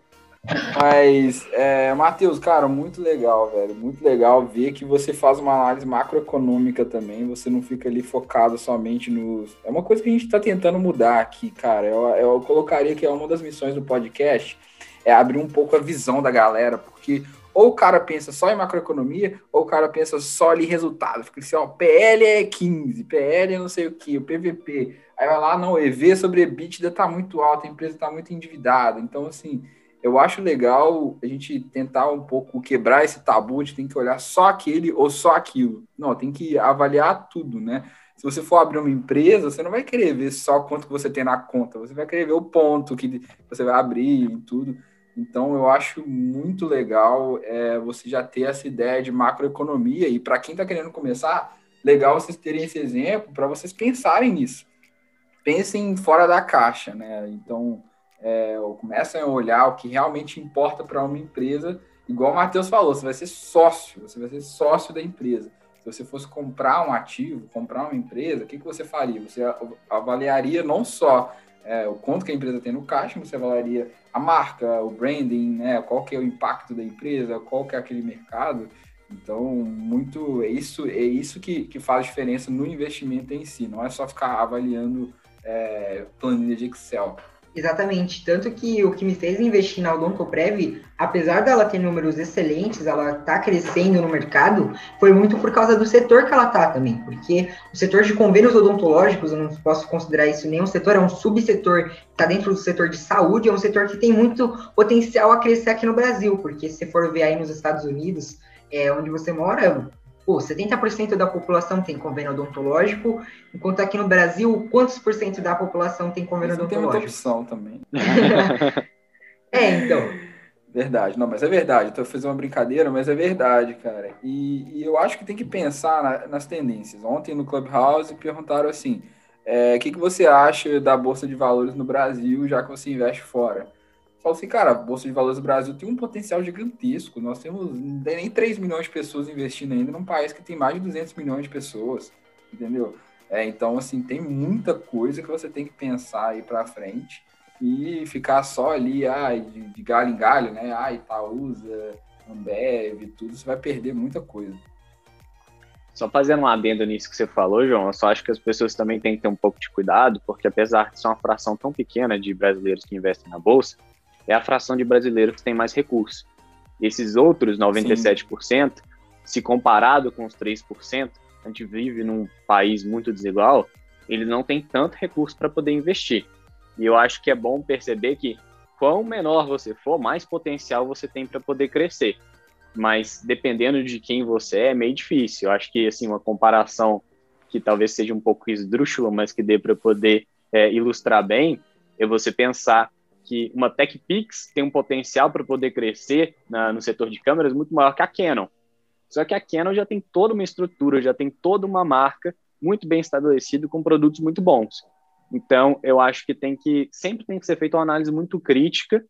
Mas, é, Matheus, cara, muito legal, velho. Muito legal ver que você faz uma análise macroeconômica também. Você não fica ali focado somente nos. É uma coisa que a gente está tentando mudar aqui, cara. Eu, eu colocaria que é uma das missões do podcast é abrir um pouco a visão da galera, porque ou o cara pensa só em macroeconomia, ou o cara pensa só ali resultado. Fica assim, ó, PL é 15, PL é não sei o que, o PVP. Aí vai lá, não, EV sobre EBITDA tá muito alto, a empresa tá muito endividada. Então, assim, eu acho legal a gente tentar um pouco quebrar esse tabu de tem que olhar só aquele ou só aquilo. Não, tem que avaliar tudo, né? Se você for abrir uma empresa, você não vai querer ver só quanto você tem na conta, você vai querer ver o ponto que você vai abrir e tudo. Então, eu acho muito legal é, você já ter essa ideia de macroeconomia. E para quem está querendo começar, legal vocês terem esse exemplo para vocês pensarem nisso. Pensem fora da caixa, né? Então, é, comecem a olhar o que realmente importa para uma empresa. Igual o Matheus falou, você vai ser sócio, você vai ser sócio da empresa. Se você fosse comprar um ativo, comprar uma empresa, o que, que você faria? Você avaliaria não só é, o quanto que a empresa tem no caixa, você avaliaria a marca, o branding, né, qual que é o impacto da empresa, qual que é aquele mercado. Então, muito é isso, é isso que, que faz diferença no investimento em si, não é só ficar avaliando é, planilha de Excel. Exatamente. Tanto que o que me fez investir na Odontoprev, apesar dela ter números excelentes, ela tá crescendo no mercado, foi muito por causa do setor que ela tá também. Porque o setor de convênios odontológicos, eu não posso considerar isso nenhum setor, é um subsetor, está dentro do setor de saúde, é um setor que tem muito potencial a crescer aqui no Brasil. Porque se for ver aí nos Estados Unidos, é, onde você mora, pô, 70% da população tem convênio odontológico, enquanto aqui no Brasil, quantos por cento da população tem convênio odontológico? Tem muita opção também. é, então. Verdade, não, mas é verdade. Estou fazendo uma brincadeira, mas é verdade, cara. E, e eu acho que tem que pensar na, nas tendências. Ontem no Clubhouse perguntaram assim: é, o que, que você acha da Bolsa de Valores no Brasil, já que você investe fora? Falo assim, cara, a Bolsa de Valores do Brasil tem um potencial gigantesco. Nós temos nem 3 milhões de pessoas investindo ainda num país que tem mais de 200 milhões de pessoas, entendeu? É, então, assim, tem muita coisa que você tem que pensar aí para frente e ficar só ali, ah, de, de galho em galho, né? Ah, Itaúsa, Ambev, tudo, você vai perder muita coisa. Só fazendo um adendo nisso que você falou, João, eu só acho que as pessoas também têm que ter um pouco de cuidado, porque apesar de ser uma fração tão pequena de brasileiros que investem na Bolsa, é a fração de brasileiros que tem mais recursos. Esses outros 97%, Sim. se comparado com os 3%, a gente vive num país muito desigual, eles não têm tanto recurso para poder investir. E eu acho que é bom perceber que quanto menor você for, mais potencial você tem para poder crescer. Mas dependendo de quem você é, é meio difícil. Eu acho que assim uma comparação que talvez seja um pouco esdrúxula, mas que dê para poder é, ilustrar bem, é você pensar que uma TechPix tem um potencial para poder crescer na, no setor de câmeras muito maior que a Canon. Só que a Canon já tem toda uma estrutura, já tem toda uma marca muito bem estabelecida com produtos muito bons. Então, eu acho que tem que sempre tem que ser feita uma análise muito crítica,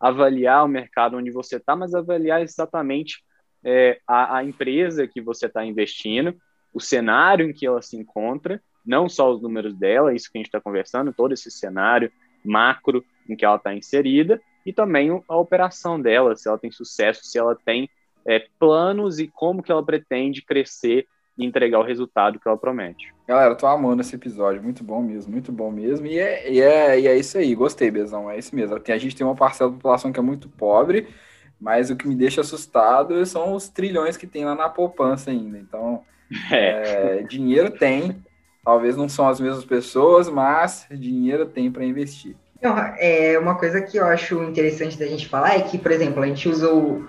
avaliar o mercado onde você está, mas avaliar exatamente é, a, a empresa que você está investindo, o cenário em que ela se encontra, não só os números dela, isso que a gente está conversando, todo esse cenário macro em que ela está inserida e também a operação dela, se ela tem sucesso, se ela tem é, planos e como que ela pretende crescer e entregar o resultado que ela promete. Galera, tô amando esse episódio, muito bom mesmo, muito bom mesmo, e é, e é, e é isso aí, gostei, Bezão, é isso mesmo. A gente tem uma parcela da população que é muito pobre, mas o que me deixa assustado são os trilhões que tem lá na poupança ainda, então, é. É, dinheiro tem, talvez não são as mesmas pessoas, mas dinheiro tem para investir. Não, é, uma coisa que eu acho interessante da gente falar é que, por exemplo, a gente usou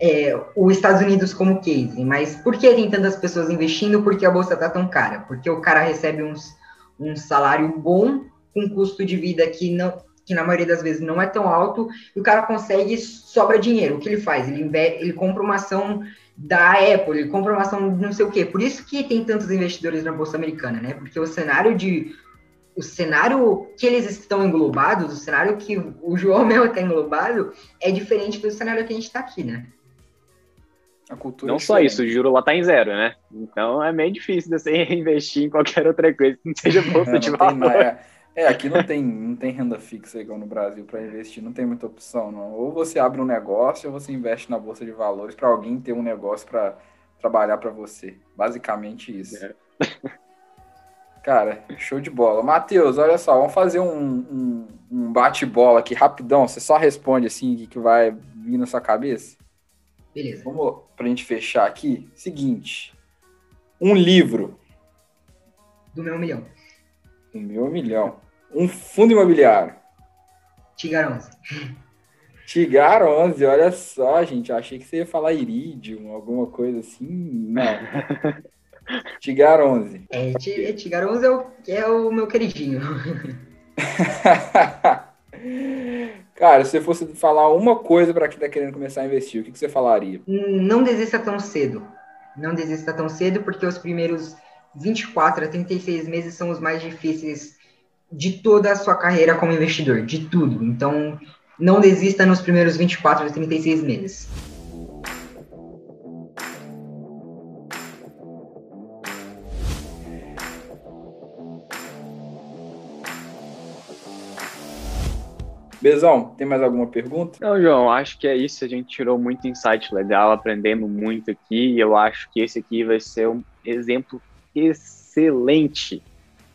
é, os Estados Unidos como case, mas por que tem tantas pessoas investindo? Porque a bolsa está tão cara? Porque o cara recebe uns, um salário bom com custo de vida que não que na maioria das vezes não é tão alto, e o cara consegue sobra dinheiro. O que ele faz? Ele, ele compra uma ação da Apple, ele compra uma ação de não sei o quê. Por isso que tem tantos investidores na Bolsa Americana, né? Porque o cenário de o cenário que eles estão englobados, o cenário que o João mesmo está englobado, é diferente do cenário que a gente está aqui, né? Não é só isso, o juro lá está em zero, né? Então é meio difícil você investir em qualquer outra coisa que não seja bolsa de valor. É, aqui não tem, não tem renda fixa igual no Brasil para investir, não tem muita opção, não. Ou você abre um negócio ou você investe na bolsa de valores para alguém ter um negócio para trabalhar para você. Basicamente isso. É. Cara, show de bola. Matheus, olha só, vamos fazer um, um, um bate-bola aqui rapidão. Você só responde assim o que vai vir na sua cabeça. Beleza. Vamos pra gente fechar aqui. Seguinte. Um livro. Do meu milhão. Do meu milhão. Um fundo imobiliário. Tigarões. Tigar 11, olha só, gente. Achei que você ia falar Iridium, alguma coisa assim. Não. Tigar 11. É, Tigar 11 é o, é o meu queridinho. Cara, se você fosse falar uma coisa para quem está querendo começar a investir, o que, que você falaria? Não desista tão cedo. Não desista tão cedo, porque os primeiros 24 a 36 meses são os mais difíceis de toda a sua carreira como investidor, de tudo. Então, não desista nos primeiros 24 a 36 meses. Bezão, tem mais alguma pergunta? Não, João, acho que é isso. A gente tirou muito insight legal, aprendendo muito aqui. E eu acho que esse aqui vai ser um exemplo excelente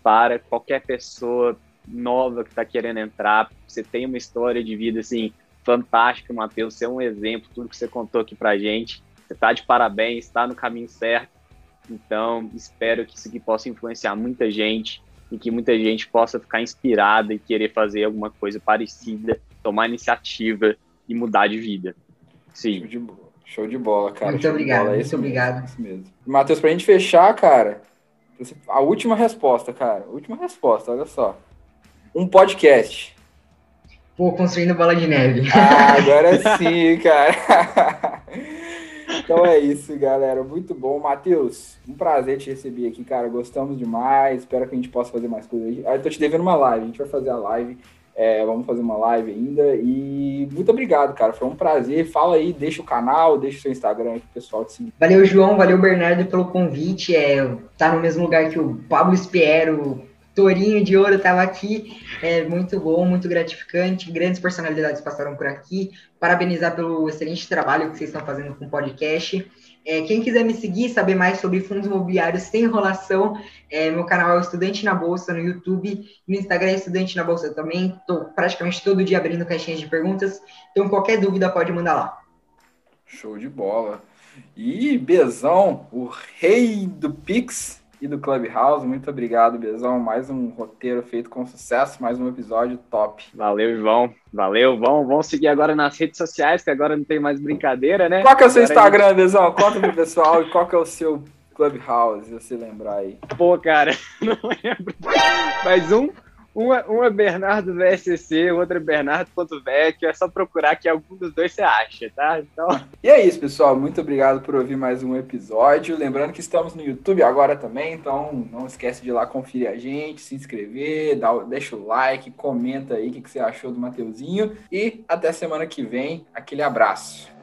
para qualquer pessoa nova que está querendo entrar. Você tem uma história de vida assim fantástica, Matheus. Você é um exemplo, tudo que você contou aqui para gente. Você está de parabéns, está no caminho certo. Então, espero que isso aqui possa influenciar muita gente e que muita gente possa ficar inspirada e querer fazer alguma coisa parecida, tomar iniciativa e mudar de vida. Sim. Show de bola, Show de bola cara. Muito obrigado, bola. É muito obrigado. Isso mesmo. Matheus, pra gente fechar, cara, a última resposta, cara. Última resposta, olha só. Um podcast. Pô, construindo bola de neve. Ah, agora sim, cara. Então é isso, galera. Muito bom. Matheus, um prazer te receber aqui, cara. Gostamos demais. Espero que a gente possa fazer mais coisas. Eu tô te devendo uma live. A gente vai fazer a live. É, vamos fazer uma live ainda. E muito obrigado, cara. Foi um prazer. Fala aí, deixa o canal, deixa o seu Instagram aí pessoal te seguir. Valeu, João. Valeu, Bernardo, pelo convite. É, tá no mesmo lugar que o Pablo Spiero, Tourinho de Ouro estava aqui, é muito bom, muito gratificante. Grandes personalidades passaram por aqui. Parabenizar pelo excelente trabalho que vocês estão fazendo com o podcast. É, quem quiser me seguir, saber mais sobre fundos imobiliários sem enrolação, é, meu canal é o Estudante na Bolsa no YouTube, no Instagram é Estudante na Bolsa também. Estou praticamente todo dia abrindo caixinhas de perguntas, então qualquer dúvida pode mandar lá. Show de bola. E Bezão, o rei do Pix, e do Clubhouse. Muito obrigado, Bezão. Mais um roteiro feito com sucesso, mais um episódio top. Valeu, João. Valeu, vão, vão seguir agora nas redes sociais, que agora não tem mais brincadeira, né? Qual que é o seu agora Instagram, gente... Bezão? Conta pro pessoal e qual que é o seu Clubhouse, se você lembrar aí. Pô, cara, não lembro. Mais um uma, uma Bernardo VSC, outra Bernardo.vecchio. É só procurar que algum dos dois você acha, tá? Então... E é isso, pessoal. Muito obrigado por ouvir mais um episódio. Lembrando que estamos no YouTube agora também, então não esquece de ir lá conferir a gente, se inscrever, dá, deixa o like, comenta aí o que, que você achou do Mateuzinho. E até semana que vem. Aquele abraço.